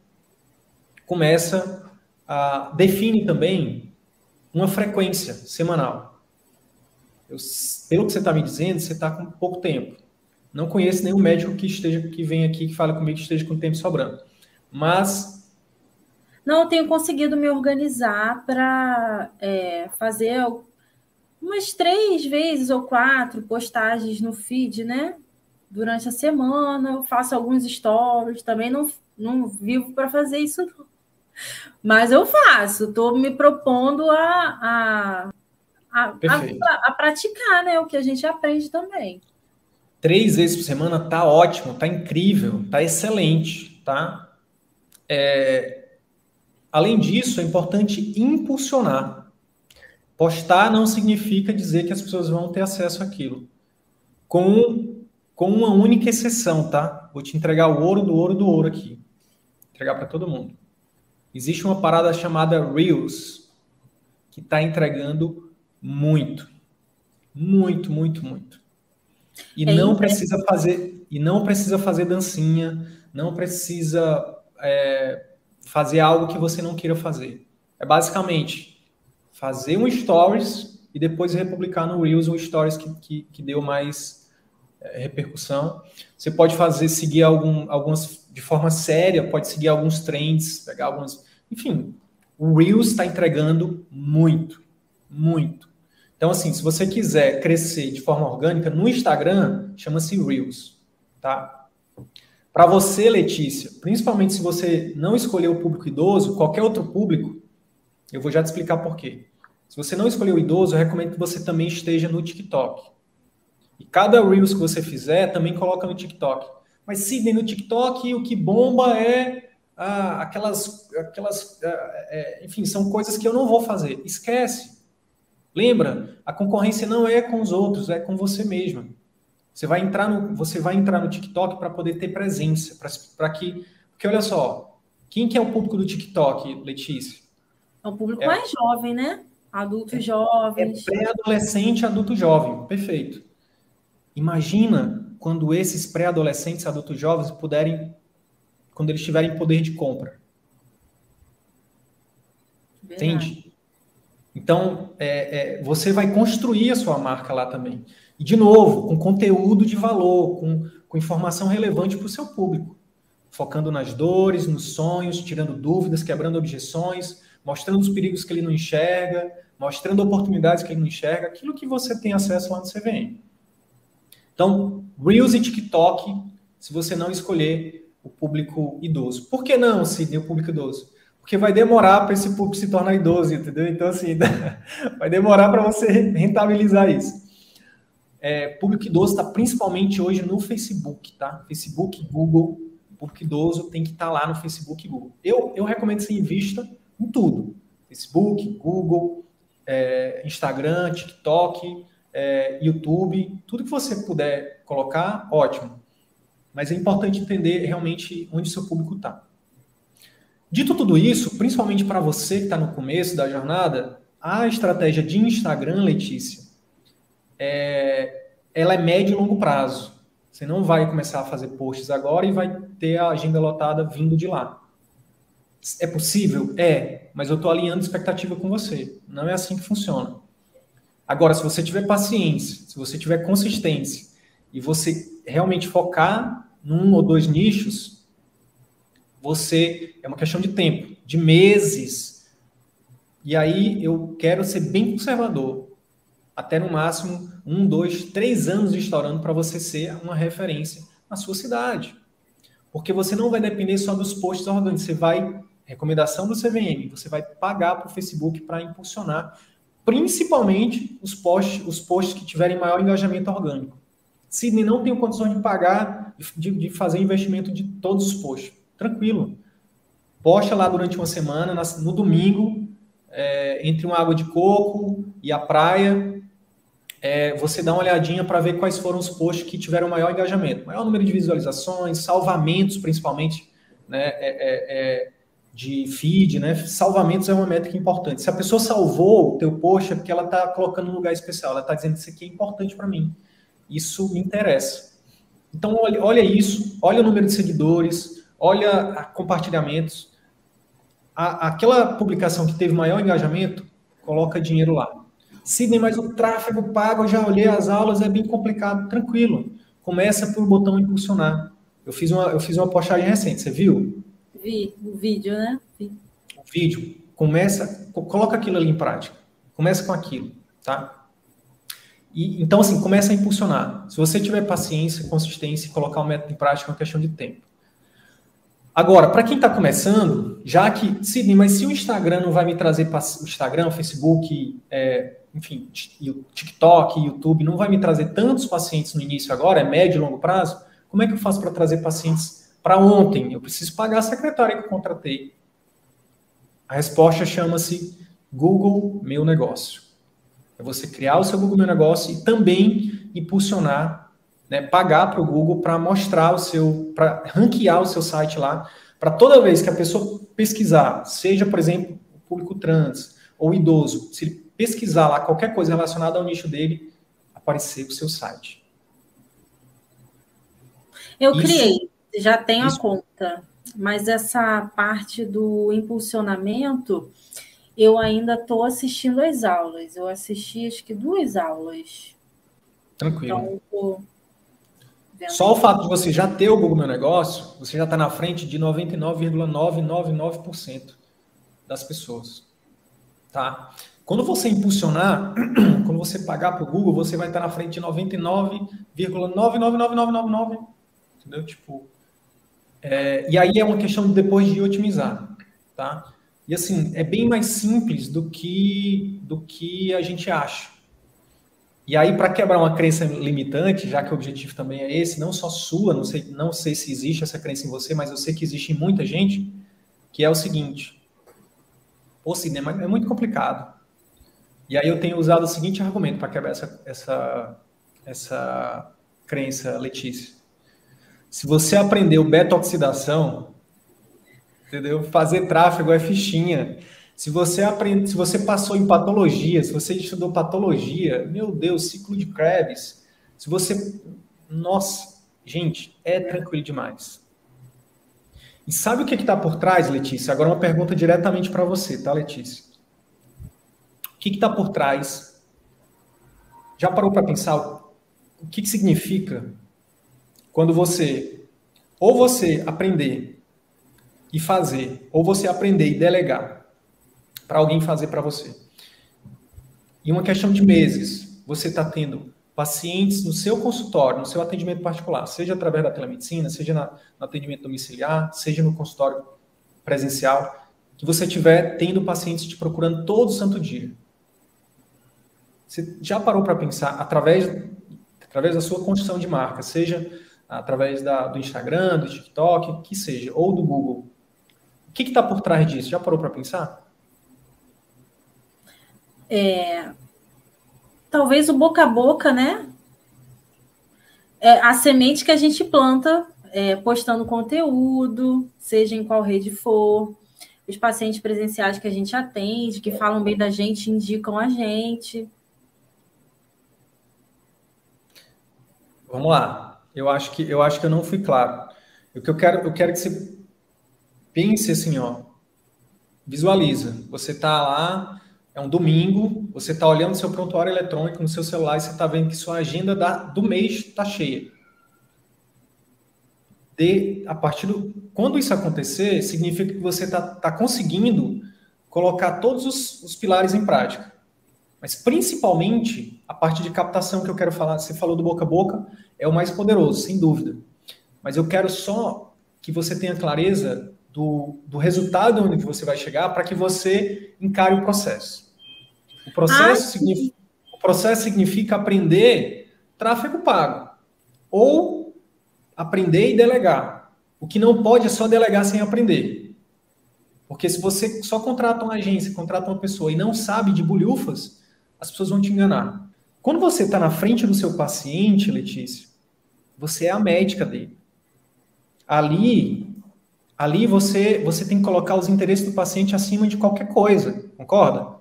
começa a define também uma frequência semanal. Eu, pelo que você está me dizendo, você está com pouco tempo. Não conheço nenhum médico que esteja que vem aqui que fala comigo que esteja com tempo sobrando. Mas não, eu tenho conseguido me organizar para é, fazer umas três vezes ou quatro postagens no feed, né? Durante a semana, eu faço alguns stories, também não, não vivo para fazer isso, não. Mas eu faço, estou me propondo a, a a, a, a, praticar, né? O que a gente aprende também. Três vezes por semana tá ótimo, tá incrível, tá excelente, tá? É, além disso, é importante impulsionar. Postar não significa dizer que as pessoas vão ter acesso àquilo. Com, com uma única exceção, tá? Vou te entregar o ouro do ouro do ouro aqui. Entregar para todo mundo. Existe uma parada chamada Reels, que está entregando muito. Muito, muito, muito. E é não precisa fazer e não precisa fazer dancinha, não precisa é, fazer algo que você não queira fazer. É basicamente fazer um stories e depois republicar no Reels um stories que, que, que deu mais é, repercussão. Você pode fazer, seguir algum, algumas de forma séria, pode seguir alguns trends, pegar algumas. Enfim, o Reels está entregando muito, muito. Então, assim, se você quiser crescer de forma orgânica, no Instagram, chama-se Reels, tá? Para você, Letícia, principalmente se você não escolher o público idoso, qualquer outro público, eu vou já te explicar por quê. Se você não escolher o idoso, eu recomendo que você também esteja no TikTok. E cada Reels que você fizer, também coloca no TikTok. Mas, Sidney, no TikTok, o que bomba é ah, aquelas, aquelas ah, é, enfim, são coisas que eu não vou fazer. Esquece. Lembra? A concorrência não é com os outros, é com você mesmo. Você vai entrar no, você vai entrar no TikTok para poder ter presença, para que. Porque olha só, quem que é o público do TikTok, Letícia? É o público é, mais jovem, né? Adultos é, jovens. É pré-adolescente, adulto jovem. Perfeito. Imagina quando esses pré-adolescentes, adultos jovens puderem, quando eles tiverem poder de compra. Verdade. Entende? Então, é, é, você vai construir a sua marca lá também. E, de novo, com conteúdo de valor, com, com informação relevante para o seu público. Focando nas dores, nos sonhos, tirando dúvidas, quebrando objeções, mostrando os perigos que ele não enxerga, mostrando oportunidades que ele não enxerga, aquilo que você tem acesso lá no CVM. Então, Reels e TikTok, se você não escolher o público idoso. Por que não, Sidney, o público idoso? porque vai demorar para esse público se tornar idoso, entendeu? Então, assim, vai demorar para você rentabilizar isso. É, público idoso está principalmente hoje no Facebook, tá? Facebook, Google, público idoso tem que estar tá lá no Facebook e Google. Eu, eu recomendo você invista em tudo. Facebook, Google, é, Instagram, TikTok, é, YouTube, tudo que você puder colocar, ótimo. Mas é importante entender realmente onde seu público está. Dito tudo isso, principalmente para você que está no começo da jornada, a estratégia de Instagram, Letícia, é, ela é médio e longo prazo. Você não vai começar a fazer posts agora e vai ter a agenda lotada vindo de lá. É possível? É, mas eu estou alinhando expectativa com você. Não é assim que funciona. Agora, se você tiver paciência, se você tiver consistência e você realmente focar num ou dois nichos, você é uma questão de tempo, de meses. E aí eu quero ser bem conservador, até no máximo um, dois, três anos estourando para você ser uma referência na sua cidade. Porque você não vai depender só dos posts orgânicos, você vai, recomendação do CVM, você vai pagar para o Facebook para impulsionar, principalmente os posts, os posts que tiverem maior engajamento orgânico. Sidney não tem condições de pagar, de, de fazer investimento de todos os posts tranquilo. Posta lá durante uma semana, no domingo, é, entre uma água de coco e a praia, é, você dá uma olhadinha para ver quais foram os posts que tiveram maior engajamento, maior número de visualizações, salvamentos, principalmente, né, é, é, é, de feed, né? Salvamentos é uma métrica importante. Se a pessoa salvou o teu post, é porque ela está colocando um lugar especial, ela está dizendo isso aqui é importante para mim. Isso me interessa. Então, olha, olha isso, olha o número de seguidores, olha compartilhamentos. A, aquela publicação que teve maior engajamento, coloca dinheiro lá. Sidney, mas o tráfego pago, eu já olhei as aulas, é bem complicado. Tranquilo. Começa por botão impulsionar. Eu fiz uma, eu fiz uma postagem recente, você viu? Vi, o vídeo, né? Vi. O vídeo. Começa, coloca aquilo ali em prática. Começa com aquilo, tá? E, então, assim, começa a impulsionar. Se você tiver paciência, consistência e colocar o método em prática, é uma questão de tempo. Agora, para quem está começando, já que, Sidney, mas se o Instagram não vai me trazer, o Instagram, Facebook, é, enfim, o TikTok, YouTube, não vai me trazer tantos pacientes no início agora, é médio e longo prazo, como é que eu faço para trazer pacientes para ontem? Eu preciso pagar a secretária que eu contratei. A resposta chama-se Google Meu Negócio. É você criar o seu Google Meu Negócio e também impulsionar né, pagar para o Google para mostrar o seu, para ranquear o seu site lá, para toda vez que a pessoa pesquisar, seja, por exemplo, o público trans ou idoso, se ele pesquisar lá qualquer coisa relacionada ao nicho dele, aparecer o seu site. Eu isso, criei, já tenho isso. a conta, mas essa parte do impulsionamento, eu ainda estou assistindo as aulas. Eu assisti acho que duas aulas. Tranquilo. Então, só o fato de você já ter o Google Meu Negócio, você já está na frente de 99,999% das pessoas. Tá? Quando você impulsionar, quando você pagar para o Google, você vai estar tá na frente de 99,999999. Entendeu? Tipo, é, e aí é uma questão de depois de otimizar. Tá? E assim, é bem mais simples do que, do que a gente acha. E aí, para quebrar uma crença limitante, já que o objetivo também é esse, não só sua, não sei, não sei se existe essa crença em você, mas eu sei que existe em muita gente, que é o seguinte: o cinema é muito complicado. E aí eu tenho usado o seguinte argumento para quebrar essa, essa, essa crença, Letícia. Se você aprendeu beta-oxidação, entendeu? Fazer tráfego é fichinha. Se você aprende, se você passou em patologia, se você estudou patologia, meu Deus, ciclo de Krebs, se você, nossa, gente, é tranquilo demais. E sabe o que está por trás, Letícia? Agora uma pergunta diretamente para você, tá, Letícia? O que está por trás? Já parou para pensar o que, que significa quando você ou você aprender e fazer, ou você aprender e delegar para alguém fazer para você. Em uma questão de meses, você está tendo pacientes no seu consultório, no seu atendimento particular, seja através da telemedicina, seja na, no atendimento domiciliar, seja no consultório presencial, que você tiver tendo pacientes te procurando todo santo dia. Você já parou para pensar através através da sua construção de marca, seja através da, do Instagram, do TikTok, que seja, ou do Google. O que está por trás disso? Já parou para pensar? É, talvez o boca a boca, né? É a semente que a gente planta é, postando conteúdo, seja em qual rede for, os pacientes presenciais que a gente atende, que falam bem da gente, indicam a gente. Vamos lá. Eu acho que eu acho que eu não fui claro. O que eu quero, eu quero que você pense assim, ó. Visualiza. Você está lá, é um domingo, você está olhando seu prontuário eletrônico no seu celular e você está vendo que sua agenda da, do mês está cheia. De, a partir do, quando isso acontecer, significa que você está tá conseguindo colocar todos os, os pilares em prática. Mas principalmente a parte de captação que eu quero falar, você falou do boca a boca, é o mais poderoso, sem dúvida. Mas eu quero só que você tenha clareza do, do resultado onde você vai chegar para que você encare o processo. O processo, ah, significa, o processo significa aprender tráfego pago ou aprender e delegar. O que não pode é só delegar sem aprender. Porque se você só contrata uma agência, contrata uma pessoa e não sabe de bolhufas, as pessoas vão te enganar. Quando você está na frente do seu paciente, Letícia, você é a médica dele. Ali, ali você, você tem que colocar os interesses do paciente acima de qualquer coisa, concorda?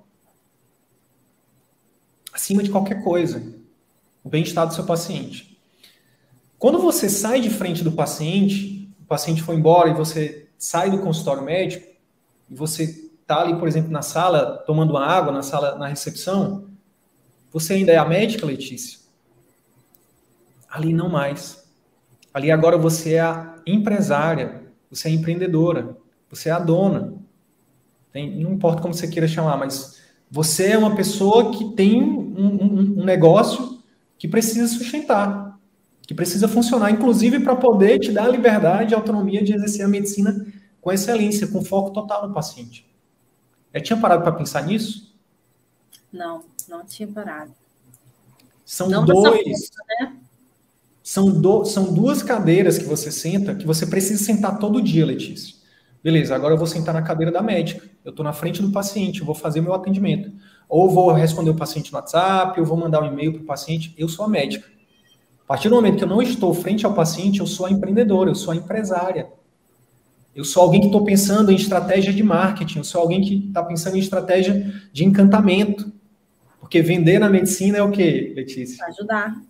Acima de qualquer coisa. O bem-estar do seu paciente. Quando você sai de frente do paciente, o paciente foi embora e você sai do consultório médico, e você está ali, por exemplo, na sala, tomando uma água, na sala, na recepção, você ainda é a médica, Letícia? Ali não mais. Ali agora você é a empresária, você é empreendedora, você é a dona. Tem, não importa como você queira chamar, mas você é uma pessoa que tem um, um, um negócio que precisa sustentar, que precisa funcionar, inclusive para poder te dar a liberdade e autonomia de exercer a medicina com excelência, com foco total no paciente. Já tinha parado para pensar nisso? Não, não tinha parado. São não dois. Forma, né? São, do, são duas cadeiras que você senta, que você precisa sentar todo dia, Letícia. Beleza, agora eu vou sentar na cadeira da médica. Eu estou na frente do paciente, eu vou fazer meu atendimento. Ou vou responder o paciente no WhatsApp, ou vou mandar um e-mail para o paciente. Eu sou a médica. A partir do momento que eu não estou frente ao paciente, eu sou a empreendedora, eu sou a empresária. Eu sou alguém que estou pensando em estratégia de marketing, eu sou alguém que está pensando em estratégia de encantamento. Porque vender na medicina é o quê, Letícia? Ajudar.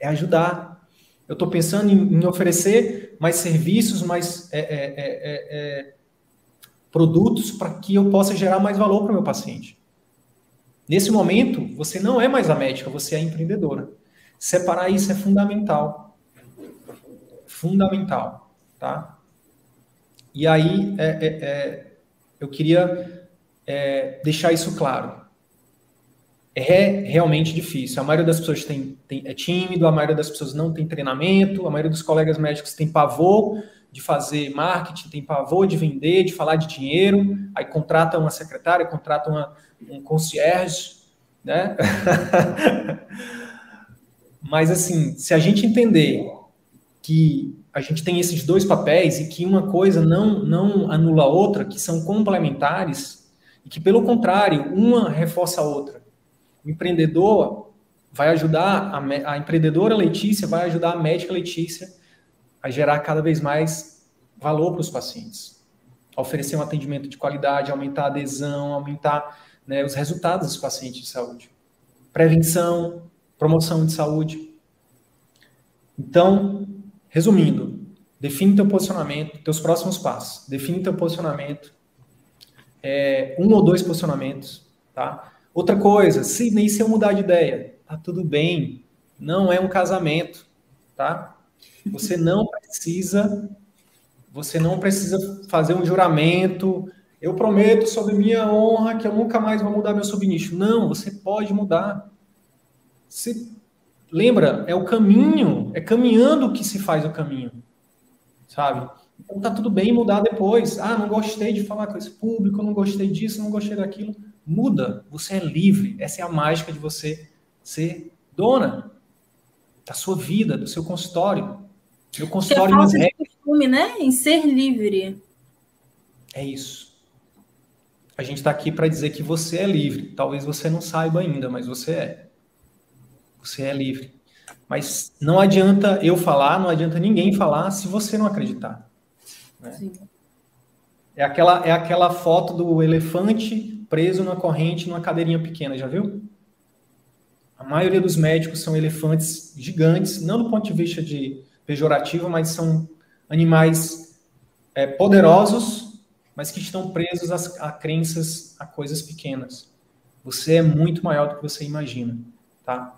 É ajudar. Eu estou pensando em, em, oferecer mais serviços, mais é, é, é, é produtos para que eu possa gerar mais valor para o meu paciente. Nesse momento, você não é mais a médica, você é a empreendedora. Separar isso é fundamental. Fundamental, tá? E aí, é, é, eu queria deixar isso claro é realmente difícil. A maioria das pessoas tem, tem, é tímido, a maioria das pessoas não tem treinamento, a maioria dos colegas médicos tem pavor de fazer marketing, tem pavor de vender, de falar de dinheiro, aí contrata uma secretária, contrata uma, um concierge, né? Mas assim, se a gente entender que a gente tem esses dois papéis e que uma coisa não, não anula a outra, que são complementares, e que, pelo contrário, uma reforça a outra empreendedor vai ajudar, a, a empreendedora Letícia vai ajudar a médica Letícia a gerar cada vez mais valor para os pacientes, oferecer um atendimento de qualidade, aumentar a adesão, aumentar né, os resultados dos pacientes de saúde. Prevenção, promoção de saúde. Então, resumindo, define teu posicionamento, teus próximos passos. Define teu posicionamento, é, um ou dois posicionamentos, tá? Outra coisa, se nem se eu mudar de ideia, tá tudo bem. Não é um casamento, tá? Você não precisa, você não precisa fazer um juramento. Eu prometo sobre minha honra que eu nunca mais vou mudar meu subnicho. Não, você pode mudar. Se lembra, é o caminho, é caminhando que se faz o caminho, sabe? Então tá tudo bem mudar depois. Ah, não gostei de falar com esse público, não gostei disso, não gostei daquilo. Muda. Você é livre. Essa é a mágica de você ser dona da sua vida, do seu consultório. Meu consultório é falta de costume, né? Em ser livre. É isso. A gente está aqui para dizer que você é livre. Talvez você não saiba ainda, mas você é. Você é livre. Mas não adianta eu falar, não adianta ninguém falar se você não acreditar. Né? É aquela, é aquela foto do elefante preso na corrente numa cadeirinha pequena, já viu? A maioria dos médicos são elefantes gigantes, não do ponto de vista de pejorativo, mas são animais é, poderosos, mas que estão presos a, a crenças, a coisas pequenas. Você é muito maior do que você imagina, tá?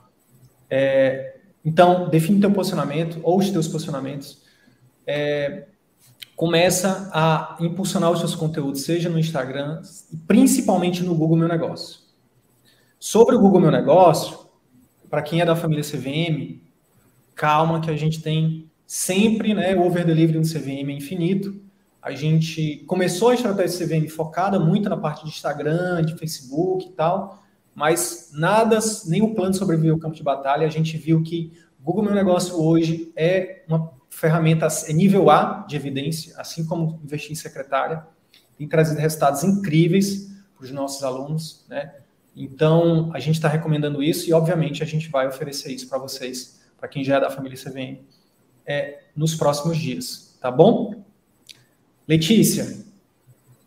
É, então, define teu posicionamento ou os teus posicionamentos. É, começa a impulsionar os seus conteúdos, seja no Instagram, principalmente no Google Meu Negócio. Sobre o Google Meu Negócio, para quem é da família CVM, calma que a gente tem sempre, né, o over delivery no CVM é infinito. A gente começou a estratégia CVM focada muito na parte de Instagram, de Facebook e tal, mas nada, nem o plano sobreviveu ao campo de batalha. A gente viu que Google Meu Negócio hoje é uma ferramenta é nível A de evidência, assim como investir em secretária, tem trazido resultados incríveis para os nossos alunos, né? Então, a gente está recomendando isso e, obviamente, a gente vai oferecer isso para vocês, para quem já é da família CVM, é, nos próximos dias, tá bom? Letícia,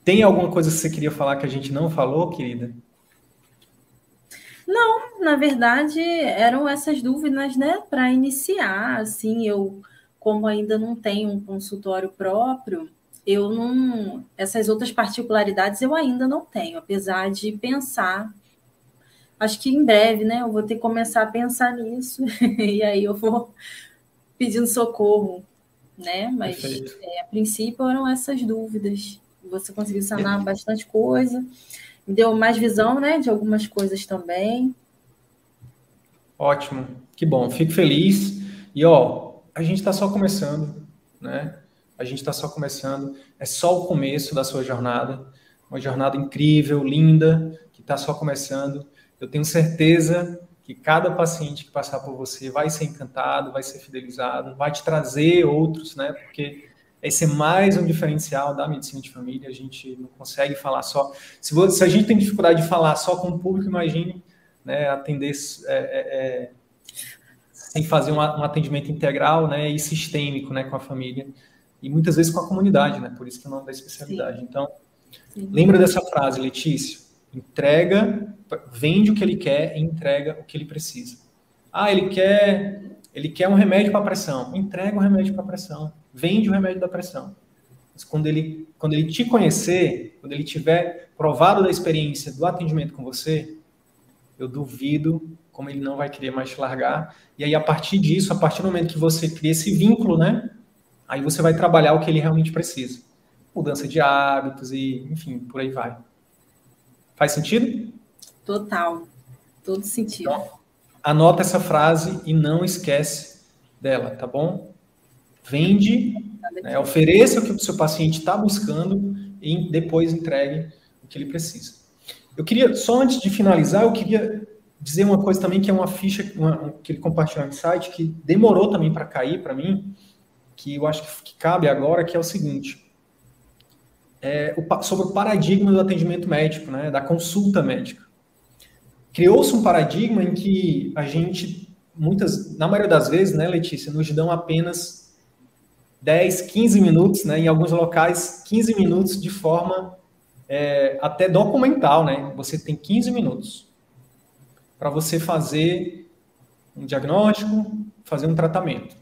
tem alguma coisa que você queria falar que a gente não falou, querida? Não, na verdade, eram essas dúvidas, né, para iniciar, assim, eu, como ainda não tenho um consultório próprio, eu não, essas outras particularidades eu ainda não tenho, apesar de pensar, acho que em breve, né, eu vou ter que começar a pensar nisso, e aí eu vou pedindo socorro, né, mas é, a princípio eram essas dúvidas, você conseguiu sanar é. bastante coisa, me deu mais visão, né, de algumas coisas também. Ótimo, que bom, fico feliz. E ó, a gente está só começando, né? A gente está só começando, é só o começo da sua jornada, uma jornada incrível, linda, que está só começando. Eu tenho certeza que cada paciente que passar por você vai ser encantado, vai ser fidelizado, vai te trazer outros, né? Porque esse é mais um diferencial da medicina de família. A gente não consegue falar só. Se, você, se a gente tem dificuldade de falar só com o público, imagine né, atender é, é, é, sem fazer um, um, atendimento integral né, e sistêmico né, com a família. E muitas vezes com a comunidade, né? Por isso que é o nome da especialidade. Sim. Então, Sim. lembra dessa frase, Letícia? Entrega, vende o que ele quer e entrega o que ele precisa. Ah, ele quer, ele quer um remédio para pressão. Entrega o um remédio para pressão vende o remédio da pressão. Mas quando ele, quando ele te conhecer, quando ele tiver provado da experiência do atendimento com você, eu duvido como ele não vai querer mais te largar. E aí, a partir disso, a partir do momento que você cria esse vínculo, né? Aí você vai trabalhar o que ele realmente precisa. Mudança de hábitos e, enfim, por aí vai. Faz sentido? Total. Todo sentido. Então, anota essa frase e não esquece dela, tá bom? Vende, né, ofereça o que o seu paciente está buscando e depois entregue o que ele precisa. Eu queria, só antes de finalizar, eu queria dizer uma coisa também que é uma ficha uma, que ele compartilhou no site, que demorou também para cair para mim, que eu acho que, que, cabe agora, que é o seguinte. É, o, sobre o paradigma do atendimento médico, né, da consulta médica. Criou-se um paradigma em que a gente, muitas, na maioria das vezes, né, Letícia, nos dão apenas 10, 15 minutos, né, em alguns locais, 15 minutos de forma é, até documental, né? Você tem 15 minutos para você fazer um diagnóstico, fazer um tratamento.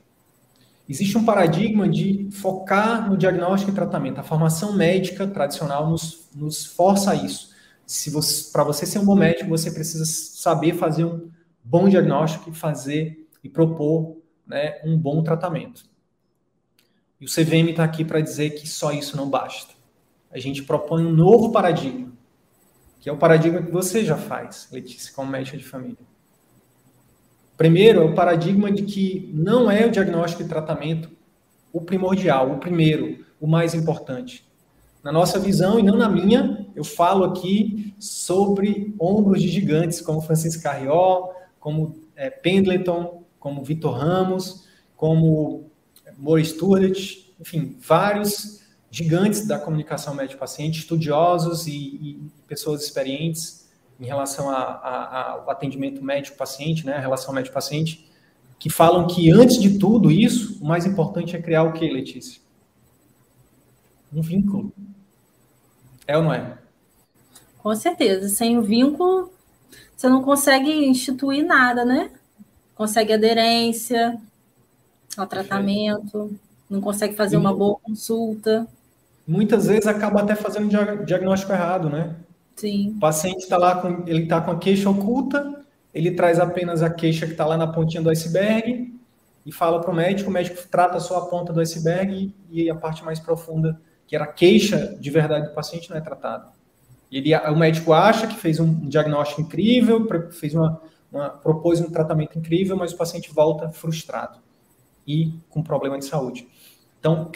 Existe um paradigma de focar no diagnóstico e tratamento. A formação médica tradicional nos, nos força a isso. Se para você ser um bom médico, você precisa saber fazer um bom diagnóstico e fazer e propor né, um bom tratamento. E o CVM está aqui para dizer que só isso não basta. A gente propõe um novo paradigma, que é o paradigma que você já faz, Letícia, como médica de família. Primeiro, é o paradigma de que não é o diagnóstico e tratamento o primordial, o primeiro. o mais importante. Na nossa visão e não na minha, eu falo aqui sobre ombros de gigantes como Francisco Carrió, como é, Pendleton, como Vitor Ramos, como Maurice Sturdett, enfim, vários gigantes da comunicação médico-paciente, estudiosos e, e, pessoas experientes em relação ao atendimento médico-paciente, né, a relação médico-paciente, que falam que antes de tudo isso, o mais importante é criar o que, Letícia? Um vínculo. É ou não é? Com certeza. Sem o vínculo, você não consegue instituir nada, né? Consegue aderência ao tratamento, não consegue fazer uma boa consulta. Muitas vezes acaba até fazendo diagnóstico errado, né? Sim. O paciente está lá com, ele está com a queixa oculta, ele traz apenas a queixa que está lá na pontinha do iceberg e fala para o médico, o médico trata só a ponta do iceberg e a parte mais profunda, que era a queixa de verdade do paciente, não é tratada. Ele, o médico acha que fez um diagnóstico incrível, fez uma, uma, propôs um tratamento incrível, mas o paciente volta frustrado e com problema de saúde. Então,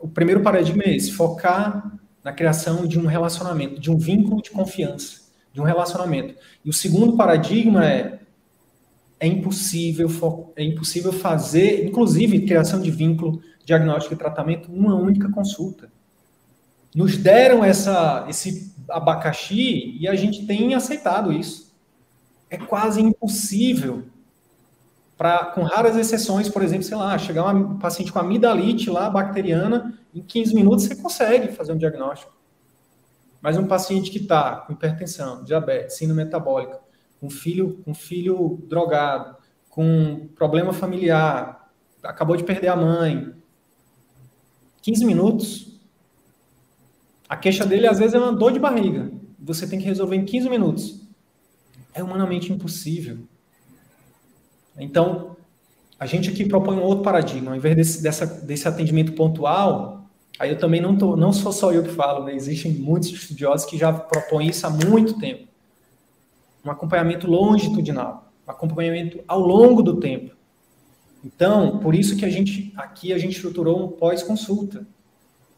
o primeiro paradigma é esse: focar na criação de um relacionamento, de um vínculo de confiança, de um relacionamento. E o segundo paradigma é é impossível é impossível fazer, inclusive criação de vínculo, diagnóstico e tratamento numa única consulta. Nos deram essa esse abacaxi e a gente tem aceitado isso. É quase impossível com raras exceções, por exemplo, sei lá, chegar um paciente com amidalite lá, bacteriana, em 15 minutos você consegue fazer um diagnóstico. Mas um paciente que está com hipertensão, diabetes, síndrome metabólica, com filho, com filho drogado, com problema familiar, acabou de perder a mãe, 15 minutos, a queixa dele às vezes é uma dor de barriga. Você tem que resolver em 15 minutos. É humanamente impossível. Então, a gente aqui propõe um outro paradigma. Ao invés desse, dessa, desse atendimento pontual, aí eu também não, tô, não sou só eu que falo, né? existem muitos estudiosos que já propõem isso há muito tempo. Um acompanhamento longitudinal, um acompanhamento ao longo do tempo. Então, por isso que a gente aqui a gente estruturou um pós-consulta.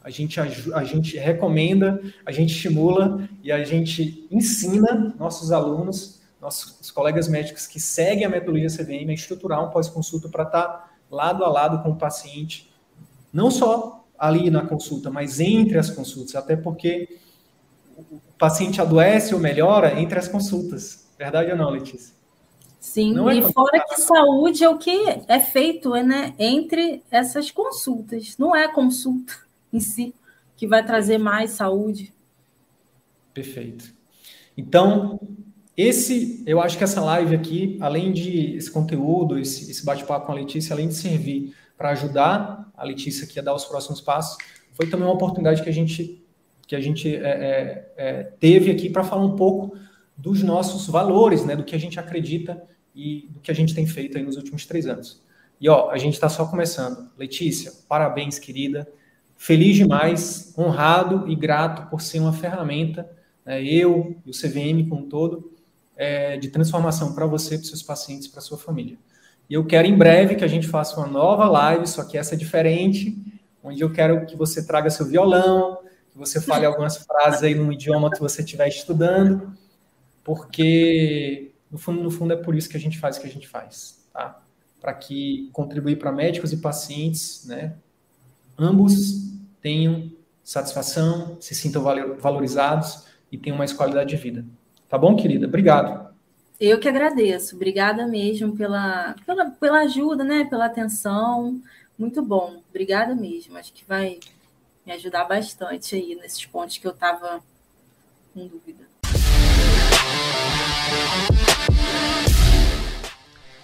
A gente, a gente recomenda, a gente estimula e a gente ensina nossos alunos nossos colegas médicos que seguem a metodologia CVM a estruturar um pós-consulta para estar tá lado a lado com o paciente, não só ali na consulta, mas entre as consultas, até porque o paciente adoece ou melhora entre as consultas. Verdade ou não, Letícia? Sim, não é e fora que saúde é o que é feito né, entre essas consultas. Não é a consulta em si que vai trazer mais saúde. Perfeito. Então, esse, eu acho que essa live aqui, além de esse conteúdo, esse, esse bate-papo com a Letícia, além de servir para ajudar a Letícia aqui a dar os próximos passos, foi também uma oportunidade que a gente, que a gente é, é, é, teve aqui para falar um pouco dos nossos valores, né, do que a gente acredita e do que a gente tem feito aí nos últimos três anos. E ó, a gente está só começando. Letícia, parabéns, querida. Feliz demais, honrado e grato por ser uma ferramenta, né, eu e o CVM como um todo, é, de transformação para você, para seus pacientes, para sua família. E eu quero em breve que a gente faça uma nova live, só que essa é diferente, onde eu quero que você traga seu violão, que você fale algumas frases aí no idioma que você estiver estudando, porque no fundo, no fundo é por isso que a gente faz o que a gente faz, tá? Para que contribuir para médicos e pacientes, né? Ambos tenham satisfação, se sintam valorizados e tenham mais qualidade de vida. Tá bom, querida? Obrigado. Eu que agradeço. Obrigada mesmo pela, pela, pela ajuda, né? Pela atenção. Muito bom. Obrigada mesmo. Acho que vai me ajudar bastante aí nesses pontos que eu estava com dúvida.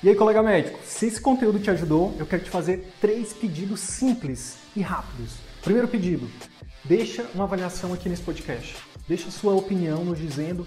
E aí, colega médico, se esse conteúdo te ajudou, eu quero te fazer três pedidos simples e rápidos. Primeiro pedido, deixa uma avaliação aqui nesse podcast. Deixa sua opinião nos dizendo